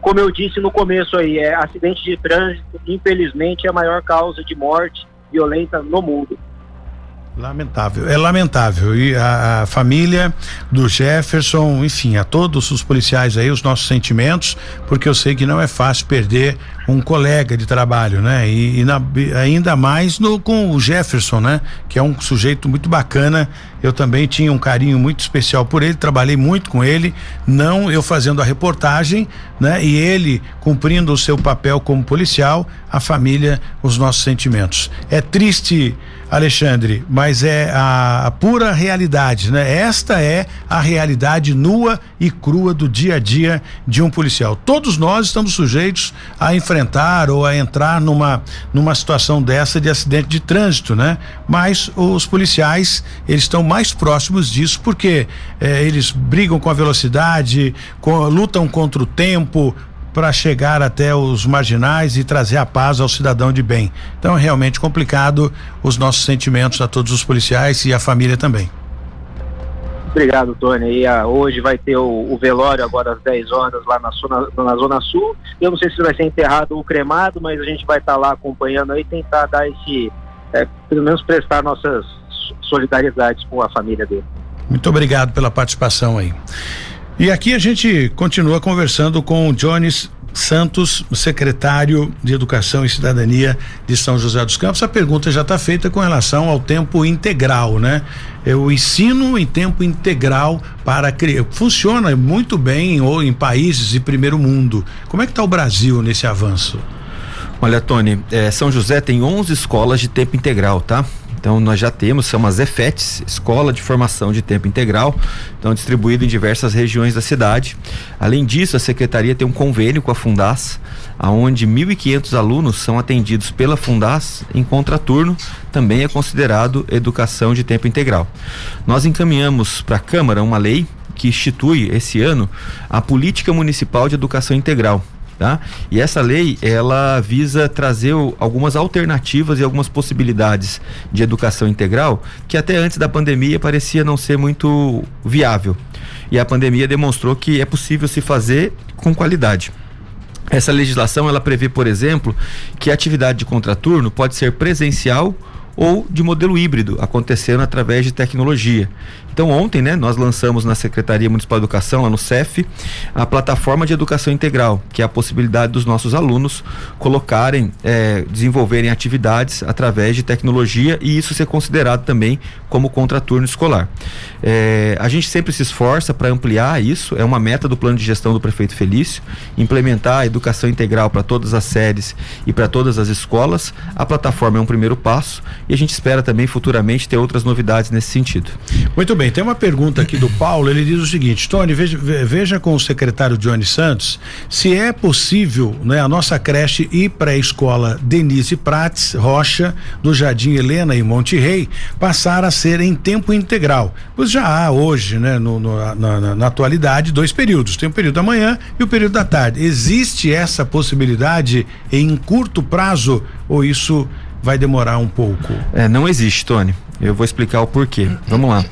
como eu disse no começo aí, é acidente de trânsito, infelizmente, é a maior causa de morte violenta no mundo. Lamentável, é lamentável. E a, a, família do Jefferson, enfim, a todos os policiais aí, os nossos sentimentos, porque eu sei que não é fácil perder um colega de trabalho, né? E, e na, ainda mais no, com o Jefferson, né? Que é um sujeito muito bacana. Eu também tinha um carinho muito especial por ele, trabalhei muito com ele, não eu fazendo a reportagem, né? E ele cumprindo o seu papel como policial, a família, os nossos sentimentos. É triste Alexandre, mas é a, a, pura realidade, né? Esta é a realidade nua e crua do dia a dia de um policial. Todos nós estamos sujeitos a enfrentar ou a entrar numa numa situação dessa de acidente de trânsito, né? Mas os policiais eles estão mais próximos disso porque eh, eles brigam com a velocidade, com, lutam contra o tempo, para chegar até os marginais e trazer a paz ao cidadão de bem. Então é realmente complicado os nossos sentimentos a todos os policiais e a família também. Obrigado, Tony. E, ah, hoje vai ter o, o, velório agora às 10 horas lá na zona, na zona Sul. Eu não sei se vai ser enterrado ou cremado, mas a gente vai estar tá lá acompanhando aí, tentar dar esse, é, pelo menos prestar nossas solidariedades com a família dele. Muito obrigado pela participação aí. E aqui a gente continua conversando com o Jones Santos, secretário de Educação e Cidadania de São José dos Campos. A pergunta já está feita com relação ao tempo integral, né? É o ensino em tempo integral para criar. Funciona muito bem ou em países de primeiro mundo. Como é que está o Brasil nesse avanço? Olha, Tony, é, São José tem 11 escolas de tempo integral, tá? Então nós já temos, são as EFETs, Escola de Formação de Tempo Integral, então distribuído em diversas regiões da cidade. Além disso, a secretaria tem um convênio com a Fundas, aonde 1.500 alunos são atendidos pela Fundas em contraturno, também é considerado educação de tempo integral. Nós encaminhamos para a Câmara uma lei que institui esse ano a Política Municipal de Educação Integral, Tá? E essa lei, ela visa trazer algumas alternativas e algumas possibilidades de educação integral que até antes da pandemia parecia não ser muito viável. E a pandemia demonstrou que é possível se fazer com qualidade. Essa legislação, ela prevê, por exemplo, que a atividade de contraturno pode ser presencial ou de modelo híbrido, acontecendo através de tecnologia. Então, ontem, né, nós lançamos na Secretaria Municipal de Educação, lá no CEF, a plataforma de educação integral, que é a possibilidade dos nossos alunos colocarem, é, desenvolverem atividades através de tecnologia e isso ser considerado também como contraturno escolar. É, a gente sempre se esforça para ampliar isso, é uma meta do plano de gestão do prefeito Felício, implementar a educação integral para todas as séries e para todas as escolas. A plataforma é um primeiro passo e a gente espera também futuramente ter outras novidades nesse sentido. Muito bem bem, tem uma pergunta aqui do Paulo, ele diz o seguinte, Tony, veja, veja com o secretário Johnny Santos se é possível, né, a nossa creche e pré-escola Denise Prates Rocha, do Jardim Helena e Monte Rei, passar a ser em tempo integral. Pois já há hoje, né, no, no, na, na, atualidade, dois períodos, tem o período da manhã e o período da tarde. Existe essa possibilidade em curto prazo ou isso vai demorar um pouco? É, não existe, Tony. Eu vou explicar o porquê. Vamos lá.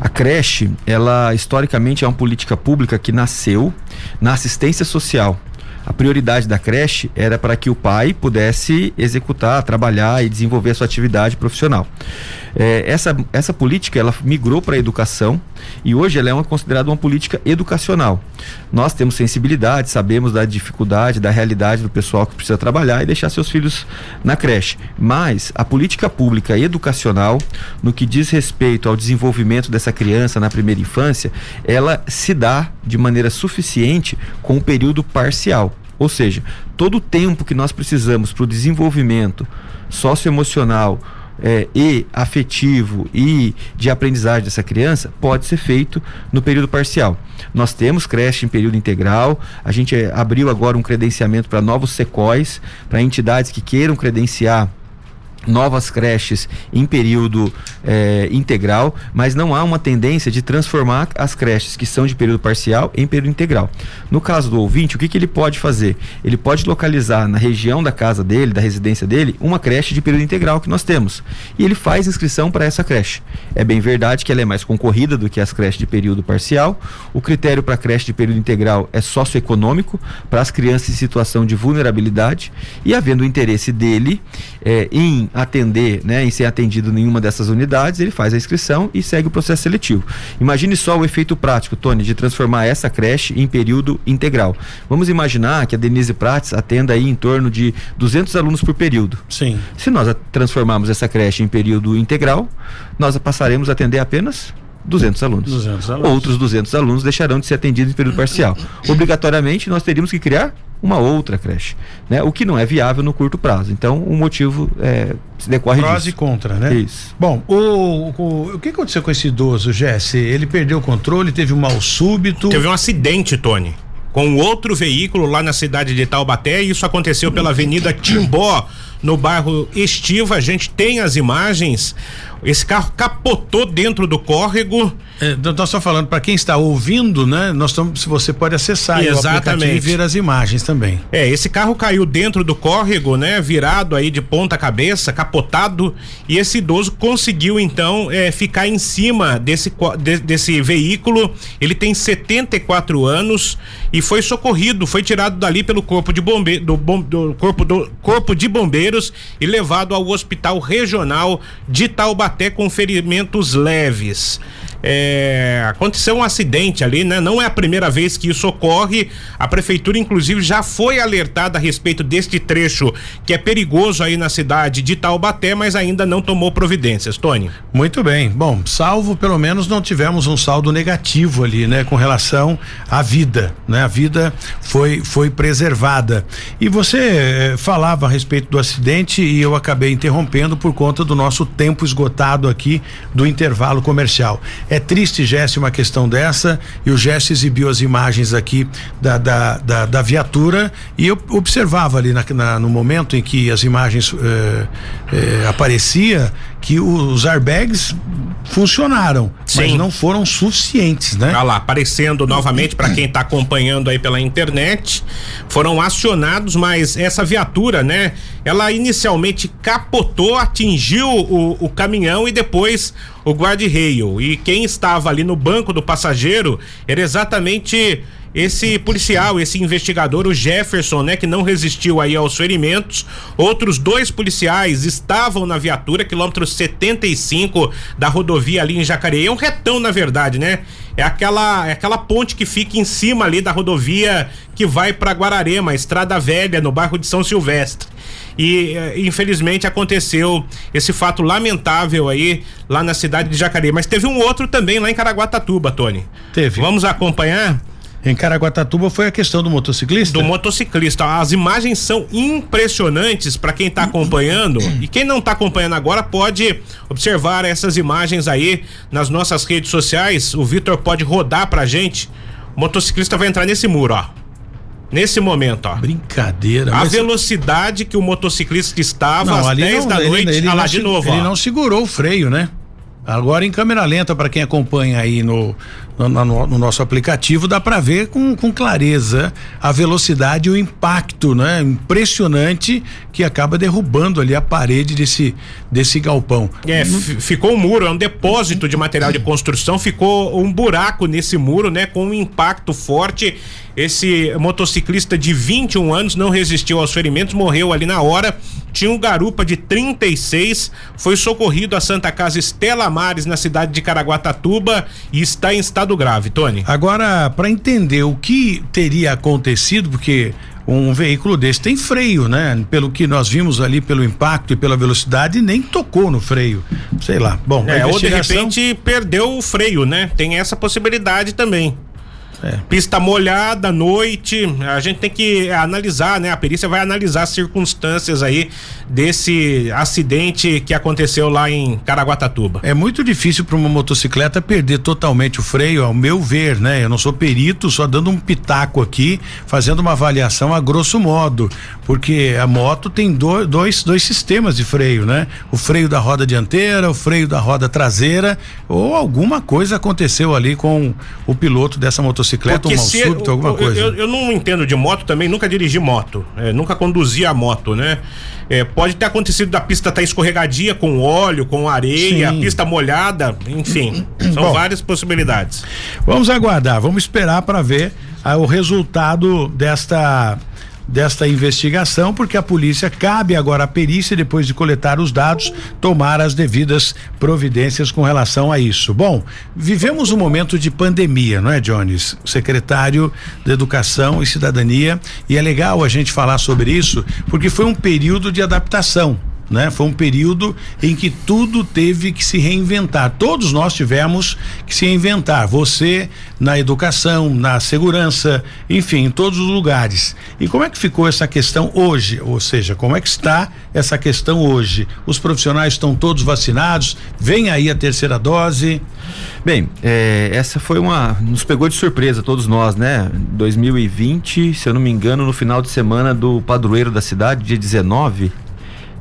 A creche, ela historicamente é uma política pública que nasceu na assistência social A prioridade da creche era para que o pai pudesse executar, trabalhar e desenvolver a sua atividade profissional. É, essa, essa política ela migrou para a educação e hoje ela é uma, considerada uma política educacional. Nós temos sensibilidade, sabemos da dificuldade, da realidade do pessoal que precisa trabalhar e deixar seus filhos na creche. Mas a política pública educacional, no que diz respeito ao desenvolvimento dessa criança na primeira infância, ela se dá de maneira suficiente com o período parcial. Ou seja, todo o tempo que nós precisamos para o desenvolvimento socioemocional, é, e afetivo e de aprendizagem dessa criança pode ser feito no período parcial. Nós temos creche em período integral, a gente é, abriu agora um credenciamento para novos secóis, para entidades que queiram credenciar novas creches em período eh, integral, mas não há uma tendência de transformar as creches que são de período parcial em período integral. No caso do ouvinte, o que, que ele pode fazer? Ele pode localizar na região da casa dele, da residência dele, uma creche de período integral que nós temos. E ele faz inscrição para essa creche. É bem verdade que ela é mais concorrida do que as creches de período parcial. O critério para creche de período integral é socioeconômico, para as crianças em situação de vulnerabilidade, e havendo o interesse dele eh, em atender, né, em ser atendido em nenhuma dessas unidades, ele faz a inscrição e segue o processo seletivo. Imagine só o efeito prático, Tony, de transformar essa creche em período integral. Vamos imaginar que a Denise Prates atenda aí em torno de 200 alunos por período. Sim. Se nós transformarmos essa creche em período integral, nós passaremos a atender apenas 200 alunos. 200 alunos. Outros 200 alunos deixarão de ser atendidos em período parcial. Obrigatoriamente, nós teríamos que criar uma outra creche, né? O que não é viável no curto prazo. Então, o motivo é, se decorre Prós disso. e contra, né? Isso. Bom, o, o, o que aconteceu com esse idoso, Jesse? Ele perdeu o controle, teve um mal súbito. Teve um acidente, Tony, com outro veículo lá na cidade de Taubaté e isso aconteceu pela Avenida Timbó, no bairro Estiva. A gente tem as imagens. Esse carro capotou dentro do córrego. É, nós estamos falando para quem está ouvindo, né? Nós estamos, se você pode acessar Exatamente. e ver as imagens também. É, esse carro caiu dentro do córrego, né? Virado aí de ponta cabeça, capotado, e esse idoso conseguiu então é, ficar em cima desse, de- desse veículo. Ele tem 74 anos e foi socorrido, foi tirado dali pelo corpo de bombe, do, bom- do corpo do corpo de bombeiros e levado ao hospital regional de Taubaté com ferimentos leves. É, aconteceu um acidente ali, né? Não é a primeira vez que isso ocorre. A prefeitura, inclusive, já foi alertada a respeito deste trecho que é perigoso aí na cidade de Taubaté, mas ainda não tomou providências. Tony. Muito bem. Bom, salvo pelo menos não tivemos um saldo negativo ali, né, com relação à vida, né? A vida foi foi preservada. E você eh, falava a respeito do acidente e eu acabei interrompendo por conta do nosso tempo esgotado aqui do intervalo comercial. Triste, Jesse, uma questão dessa e o Jesse exibiu as imagens aqui da, da, da, da viatura e eu observava ali na, na- no momento em que as imagens eh, eh, aparecia que os airbags funcionaram, mas Sim. não foram suficientes, né? Tá lá, aparecendo novamente para quem tá acompanhando aí pela internet. Foram acionados, mas essa viatura, né? Ela inicialmente capotou, atingiu o, o caminhão e depois o guarda-rail. E quem estava ali no banco do passageiro era exatamente esse policial, esse investigador, o Jefferson, né, que não resistiu aí aos ferimentos. Outros dois policiais estavam na viatura, quilômetro 75 da rodovia ali em Jacareí. É um retão, na verdade, né? É aquela, é aquela ponte que fica em cima ali da rodovia que vai para Guararema, Estrada Velha, no bairro de São Silvestre. E eh, infelizmente aconteceu esse fato lamentável aí lá na cidade de Jacareí. Mas teve um outro também lá em Caraguatatuba, Tony. Teve. Vamos acompanhar? Em Caraguatatuba foi a questão do motociclista? do motociclista. As imagens são impressionantes para quem tá acompanhando e quem não tá acompanhando agora pode observar essas imagens aí nas nossas redes sociais. O Vitor pode rodar pra gente. O motociclista vai entrar nesse muro, ó. Nesse momento, ó. Brincadeira. A mas- velocidade que o motociclista estava às ali 10 não, da ele- noite. ele ah lá não de novo, Ele ó. não segurou o freio, né? Agora em câmera lenta, para quem acompanha aí no, no, no, no nosso aplicativo, dá para ver com, com clareza a velocidade e o impacto, né? Impressionante que acaba derrubando ali a parede desse, desse galpão. É, ficou um muro, é um depósito de material de construção, ficou um buraco nesse muro, né? Com um impacto forte. Esse motociclista de 21 anos não resistiu aos ferimentos, morreu ali na hora. Tinha um garupa de 36, foi socorrido à Santa Casa Estela Mares, na cidade de Caraguatatuba, e está em estado grave, Tony. Agora, para entender o que teria acontecido, porque um veículo desse tem freio, né? Pelo que nós vimos ali, pelo impacto e pela velocidade, nem tocou no freio. Sei lá. Bom, é, ou de repente perdeu o freio, né? Tem essa possibilidade também. É. Pista molhada, noite, a gente tem que analisar, né? A perícia vai analisar as circunstâncias aí desse acidente que aconteceu lá em Caraguatatuba. É muito difícil para uma motocicleta perder totalmente o freio, ao meu ver, né? Eu não sou perito, só dando um pitaco aqui, fazendo uma avaliação a grosso modo, porque a moto tem do, dois, dois sistemas de freio, né? O freio da roda dianteira, o freio da roda traseira, ou alguma coisa aconteceu ali com o piloto dessa motocicleta Porque um súbito, alguma eu, coisa. Eu, eu, não entendo de moto também, nunca dirigi moto, é, nunca conduzi a moto, né? É, pode ter acontecido da pista estar tá escorregadia com óleo, com areia, Sim. a pista molhada, enfim, são Bom, várias possibilidades. Vamos aguardar, vamos esperar para ver ah, o resultado desta desta investigação, porque a polícia cabe agora a perícia, depois de coletar os dados, tomar as devidas providências com relação a isso. Bom, vivemos um momento de pandemia, não é, Jones? Secretário de Educação e Cidadania, e é legal a gente falar sobre isso, porque foi um período de adaptação né? Foi um período em que tudo teve que se reinventar. Todos nós tivemos que se reinventar. Você na educação, na segurança, enfim, em todos os lugares. E como é que ficou essa questão hoje? Ou seja, como é que está essa questão hoje? Os profissionais estão todos vacinados? Vem aí a terceira dose? Bem, é, essa foi uma. nos pegou de surpresa, todos nós, né? 2020, se eu não me engano, no final de semana do padroeiro da cidade, dia 19,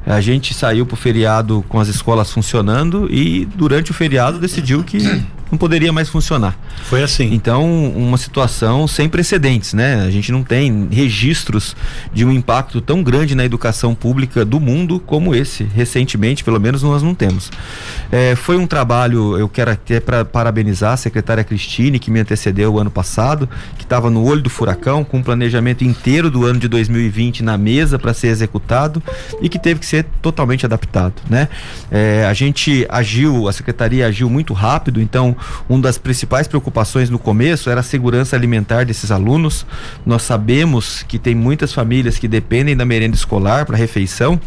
a gente saiu pro feriado com as escolas funcionando e durante o feriado decidiu que não poderia mais funcionar. Foi assim. Então, uma situação sem precedentes, né? A gente não tem registros de um impacto tão grande na educação pública do mundo como esse. Recentemente, pelo menos, nós não temos. É, foi um trabalho, eu quero até para parabenizar a secretária Cristine, que me antecedeu o ano passado, que estava no olho do furacão, com um planejamento inteiro do ano de 2020 na mesa para ser executado e que teve que ser totalmente adaptado, né? É, a gente agiu, a secretaria agiu muito rápido, então uma das principais preocupações no começo era a segurança alimentar desses alunos. Nós sabemos que tem muitas famílias que dependem da merenda escolar para refeição,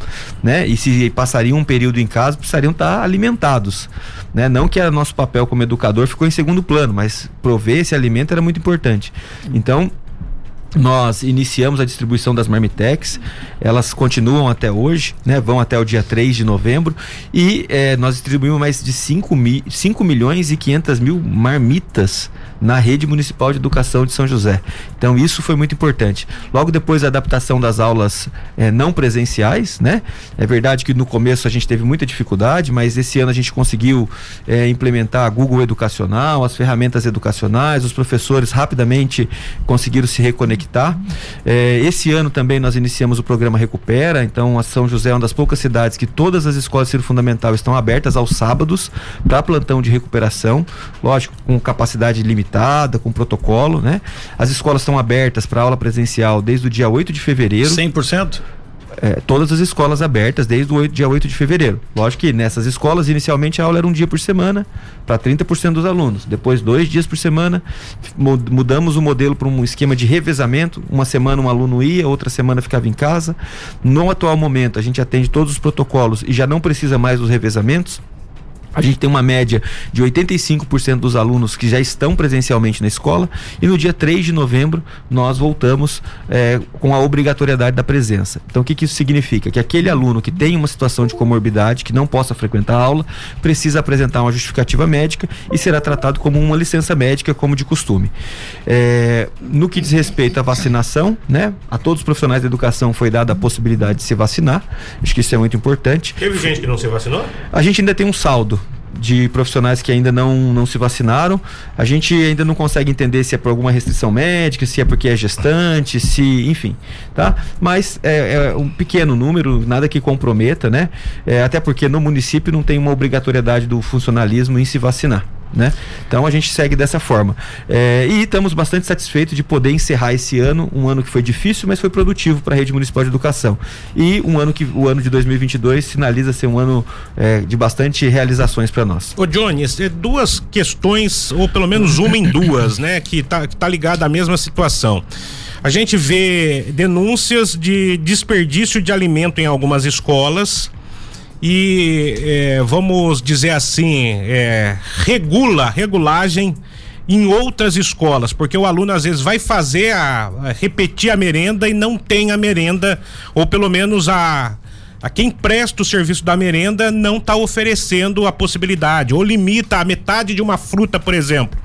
né? E se passariam um período em casa, precisariam estar alimentados, né? Não que o nosso papel como educador ficou em segundo plano, mas prover esse alimento era muito importante. Então, nós iniciamos a distribuição das Marmitex, elas continuam até hoje, né? Vão até o dia 3 de novembro e eh, nós distribuímos mais de 5, mi 5 milhões e 500 mil marmitas na rede municipal de educação de São José. Então isso foi muito importante. Logo depois da adaptação das aulas eh, não presenciais, né? É verdade que no começo a gente teve muita dificuldade, mas esse ano a gente conseguiu eh, implementar a Google Educacional, as ferramentas educacionais, os professores rapidamente conseguiram se reconectar. Eh, esse ano também nós iniciamos o programa Recupera, então a São José é uma das poucas cidades que todas as escolas de fundamental estão abertas aos sábados para plantão de recuperação, lógico, com capacidade limitada limitada, com protocolo, né? As escolas estão abertas para aula presencial desde o dia 8 de fevereiro. 100%? É, todas as escolas abertas desde o 8, dia 8 de fevereiro. Lógico que nessas escolas, inicialmente, a aula era um dia por semana para 30% dos alunos. Depois, dois dias por semana. Mudamos o modelo para um esquema de revezamento. Uma semana um aluno ia, outra semana ficava em casa. No atual momento, a gente atende todos os protocolos e já não precisa mais dos revezamentos. A gente tem uma média de 85% dos alunos que já estão presencialmente na escola e no dia 3 de novembro nós voltamos é, com a obrigatoriedade da presença. Então o que, que isso significa? Que aquele aluno que tem uma situação de comorbidade, que não possa frequentar a aula, precisa apresentar uma justificativa médica e será tratado como uma licença médica, como de costume. É, no que diz respeito à vacinação, né? A todos os profissionais da educação foi dada a possibilidade de se vacinar. Acho que isso é muito importante. Teve gente que não se vacinou? A gente ainda tem um saldo de profissionais que ainda não, não se vacinaram. A gente ainda não consegue entender se é por alguma restrição médica, se é porque é gestante, se, enfim, tá? Mas é, é um pequeno número, nada que comprometa, né? É, até porque no município não tem uma obrigatoriedade do funcionalismo em se vacinar né? Então a gente segue dessa forma. É, e estamos bastante satisfeitos de poder encerrar esse ano, um ano que foi difícil, mas foi produtivo para a rede municipal de educação. E um ano que o ano de 2022 sinaliza ser um ano é, de bastante realizações para nós. Ô Jones, é duas questões, ou pelo menos uma em duas, né? Que tá, que tá ligada à mesma situação. A gente vê denúncias de desperdício de alimento em algumas escolas e é, vamos dizer assim, é, regula, regulagem em outras escolas, porque o aluno às vezes vai fazer a, a, repetir a merenda e não tem a merenda, ou pelo menos a, a quem presta o serviço da merenda não está oferecendo a possibilidade, ou limita a metade de uma fruta, por exemplo.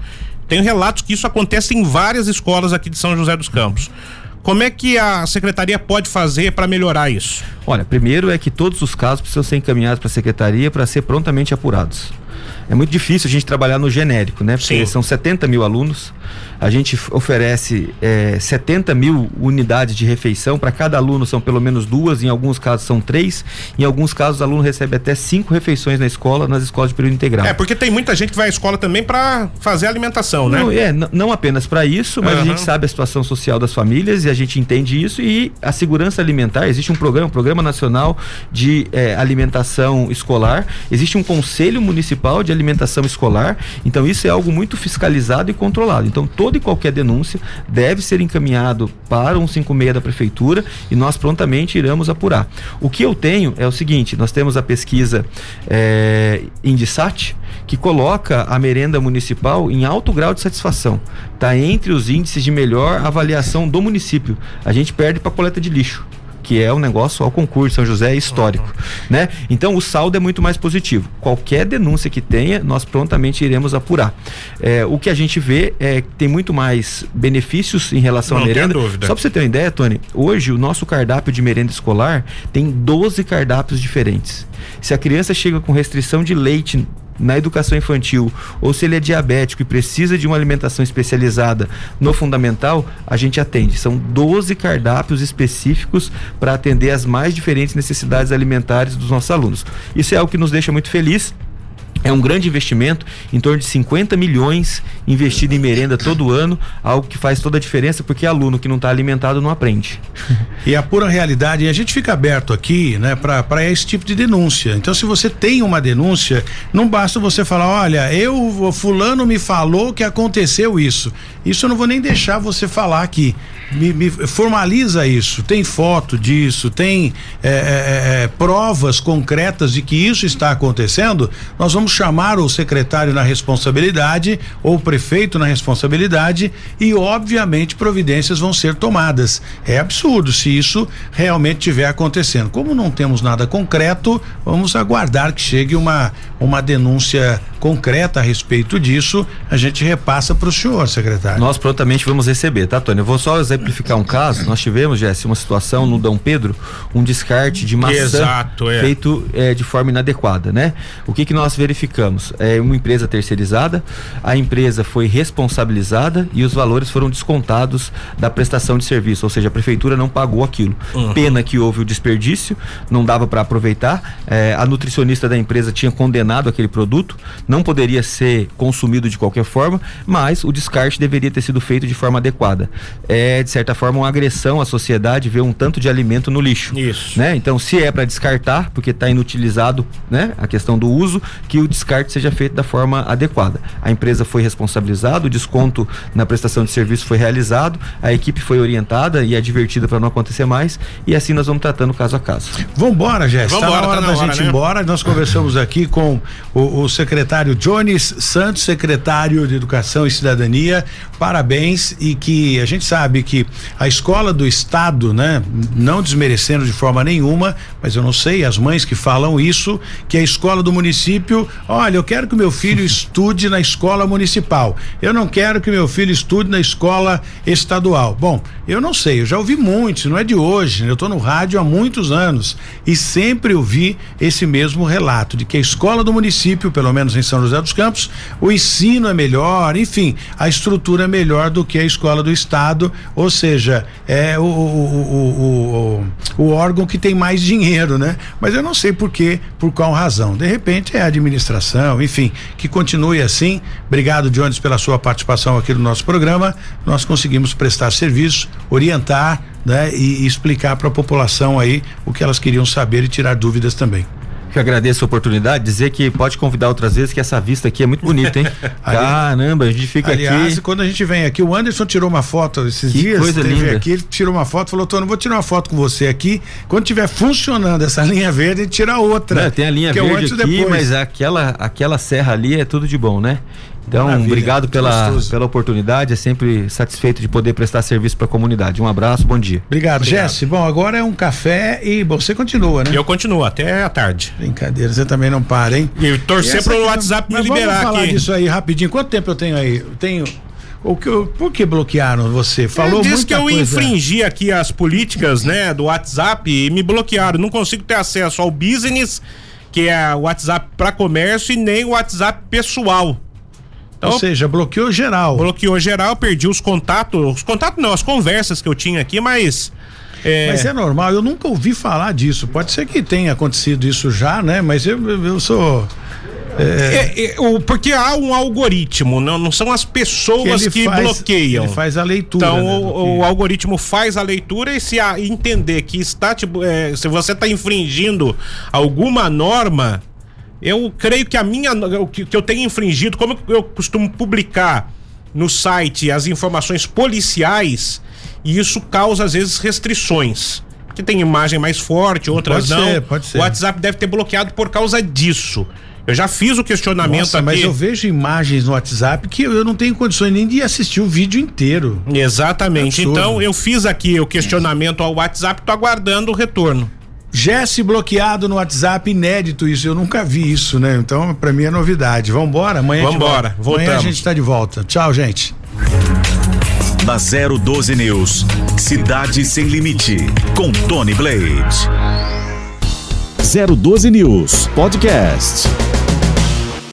Tenho relatos que isso acontece em várias escolas aqui de São José dos Campos. Como é que a secretaria pode fazer para melhorar isso? Olha, primeiro é que todos os casos precisam ser encaminhados para a secretaria para ser prontamente apurados. É muito difícil a gente trabalhar no genérico, né? Porque Sim. são 70 mil alunos. A gente oferece é, 70 mil unidades de refeição. Para cada aluno são pelo menos duas, em alguns casos são três. Em alguns casos, o aluno recebe até cinco refeições na escola, nas escolas de período integral. É, porque tem muita gente que vai à escola também para fazer alimentação, né? Não, é, não apenas para isso, mas uhum. a gente sabe a situação social das famílias e a gente entende isso. E a segurança alimentar, existe um programa, um Programa Nacional de é, Alimentação Escolar, existe um Conselho Municipal de Alimentação Escolar. Então, isso é algo muito fiscalizado e controlado. Então, todo toda e qualquer denúncia deve ser encaminhado para um 56 da prefeitura e nós prontamente iremos apurar. O que eu tenho é o seguinte: nós temos a pesquisa é, Indisat que coloca a merenda municipal em alto grau de satisfação. Está entre os índices de melhor avaliação do município. A gente perde para coleta de lixo que é um negócio ao concurso, São José é histórico, uhum. né? Então o saldo é muito mais positivo. Qualquer denúncia que tenha, nós prontamente iremos apurar. É, o que a gente vê é que tem muito mais benefícios em relação Não à merenda. Só para você ter uma ideia, Tony, hoje o nosso cardápio de merenda escolar tem 12 cardápios diferentes. Se a criança chega com restrição de leite na educação infantil ou se ele é diabético e precisa de uma alimentação especializada no fundamental, a gente atende. São 12 cardápios específicos para atender as mais diferentes necessidades alimentares dos nossos alunos. Isso é algo que nos deixa muito feliz é um grande investimento, em torno de 50 milhões investido em merenda todo ano, algo que faz toda a diferença, porque aluno que não está alimentado não aprende. E a pura realidade, e a gente fica aberto aqui, né, para esse tipo de denúncia. Então, se você tem uma denúncia, não basta você falar, olha, eu, fulano me falou que aconteceu isso. Isso eu não vou nem deixar você falar aqui. Me, me formaliza isso. Tem foto disso, tem é, é, é, provas concretas de que isso está acontecendo. Nós vamos chamar o secretário na responsabilidade ou o prefeito na responsabilidade e, obviamente, providências vão ser tomadas. É absurdo se isso realmente estiver acontecendo. Como não temos nada concreto, vamos aguardar que chegue uma, uma denúncia concreta a respeito disso. A gente repassa para o senhor, secretário. Nós prontamente vamos receber, tá, Tony? Eu vou só exemplificar um caso. Nós tivemos, Jesse, uma situação no Dom Pedro, um descarte de maçã Exato, é. feito é, de forma inadequada, né? O que que nós verificamos? É uma empresa terceirizada, a empresa foi responsabilizada e os valores foram descontados da prestação de serviço, ou seja, a prefeitura não pagou aquilo. Uhum. Pena que houve o desperdício, não dava para aproveitar. É, a nutricionista da empresa tinha condenado aquele produto, não poderia ser consumido de qualquer forma, mas o descarte deveria ter sido feito de forma adequada. É, de certa forma, uma agressão à sociedade ver um tanto de alimento no lixo. Isso. Né? Então, se é para descartar, porque está inutilizado né? a questão do uso, que o descarte seja feito da forma adequada. A empresa foi responsabilizada, o desconto na prestação de serviço foi realizado, a equipe foi orientada e advertida para não acontecer mais, e assim nós vamos tratando caso a caso. Vambora, Jéssica. Está na hora tá na da hora, gente ir né? embora. Nós conversamos aqui com o, o secretário Jones Santos, secretário de Educação e Cidadania, parabéns e que a gente sabe que a escola do estado, né, não desmerecendo de forma nenhuma, mas eu não sei, as mães que falam isso, que a escola do município, olha, eu quero que meu filho estude na escola municipal. Eu não quero que meu filho estude na escola estadual. Bom, eu não sei, eu já ouvi muitos, não é de hoje, eu estou no rádio há muitos anos e sempre ouvi esse mesmo relato de que a escola do município, pelo menos em São José dos Campos, o ensino é melhor, enfim, a estrutura é melhor do que a escola do estado, ou seja, é o, o, o, o, órgão que tem mais dinheiro, né? Mas eu não sei por quê, por qual razão. De repente é a administração, enfim, que continue assim. Obrigado, Jones, pela sua participação aqui no nosso programa. Nós conseguimos prestar serviço, orientar, né? E, e explicar para a população aí o que elas queriam saber e tirar dúvidas também que agradeço a oportunidade, dizer que pode convidar outras vezes que essa vista aqui é muito bonita, hein? Caramba, a gente fica aliás, aqui. quando a gente vem aqui, o Anderson tirou uma foto esses que dias. Coisa linda. aqui, ele tirou uma foto, falou: Tony, vou tirar uma foto com você aqui. Quando tiver funcionando essa linha verde, a gente tira outra. Não, tem a linha verde aqui, mas aquela, aquela serra ali é tudo de bom, né? Então, Maravilha, obrigado pela, pela oportunidade. É sempre satisfeito de poder prestar serviço para a comunidade. Um abraço, bom dia. Obrigado, obrigado. Jesse. Bom, agora é um café e você continua, né? Eu continuo até a tarde. Brincadeira, você também não para, hein? E torcer pro WhatsApp me liberar vamos falar aqui. disso aí rapidinho. Quanto tempo eu tenho aí? Eu tenho o que, por que bloquearam você? Falou Ele disse que eu coisa. infringi aqui as políticas, né, do WhatsApp e me bloquearam. Não consigo ter acesso ao business, que é o WhatsApp para comércio, e nem o WhatsApp pessoal. Então, Ou seja, bloqueou geral. Bloqueou geral, perdi os contatos. Os contatos não, as conversas que eu tinha aqui, mas. É... Mas é normal, eu nunca ouvi falar disso. Pode ser que tenha acontecido isso já, né? Mas eu, eu sou. É... É, é, porque há um algoritmo, não, não são as pessoas que, que faz, bloqueiam. Ele faz a leitura. Então, né, o, o, algoritmo faz a leitura e se a, entender que está, tipo, é, se você está infringindo alguma norma, eu creio que a minha. que, que eu tenho infringido, como eu costumo publicar no site as informações policiais, e isso causa, às vezes, restrições. Que tem imagem mais forte, outras pode não. Ser, pode ser. O WhatsApp deve ter bloqueado por causa disso. Eu já fiz o questionamento Nossa, aqui. Mas eu vejo imagens no WhatsApp que eu não tenho condições nem de assistir o vídeo inteiro. Exatamente. É então eu fiz aqui o questionamento ao WhatsApp, tô aguardando o retorno. Jesse bloqueado no WhatsApp, inédito isso, eu nunca vi isso, né? Então, para mim é novidade. Vambora, amanhã Vambora, a Amanhã a gente tá de volta. Tchau, gente. Na 012 News, Cidade Sem Limite, com Tony Blade. 012 News Podcast.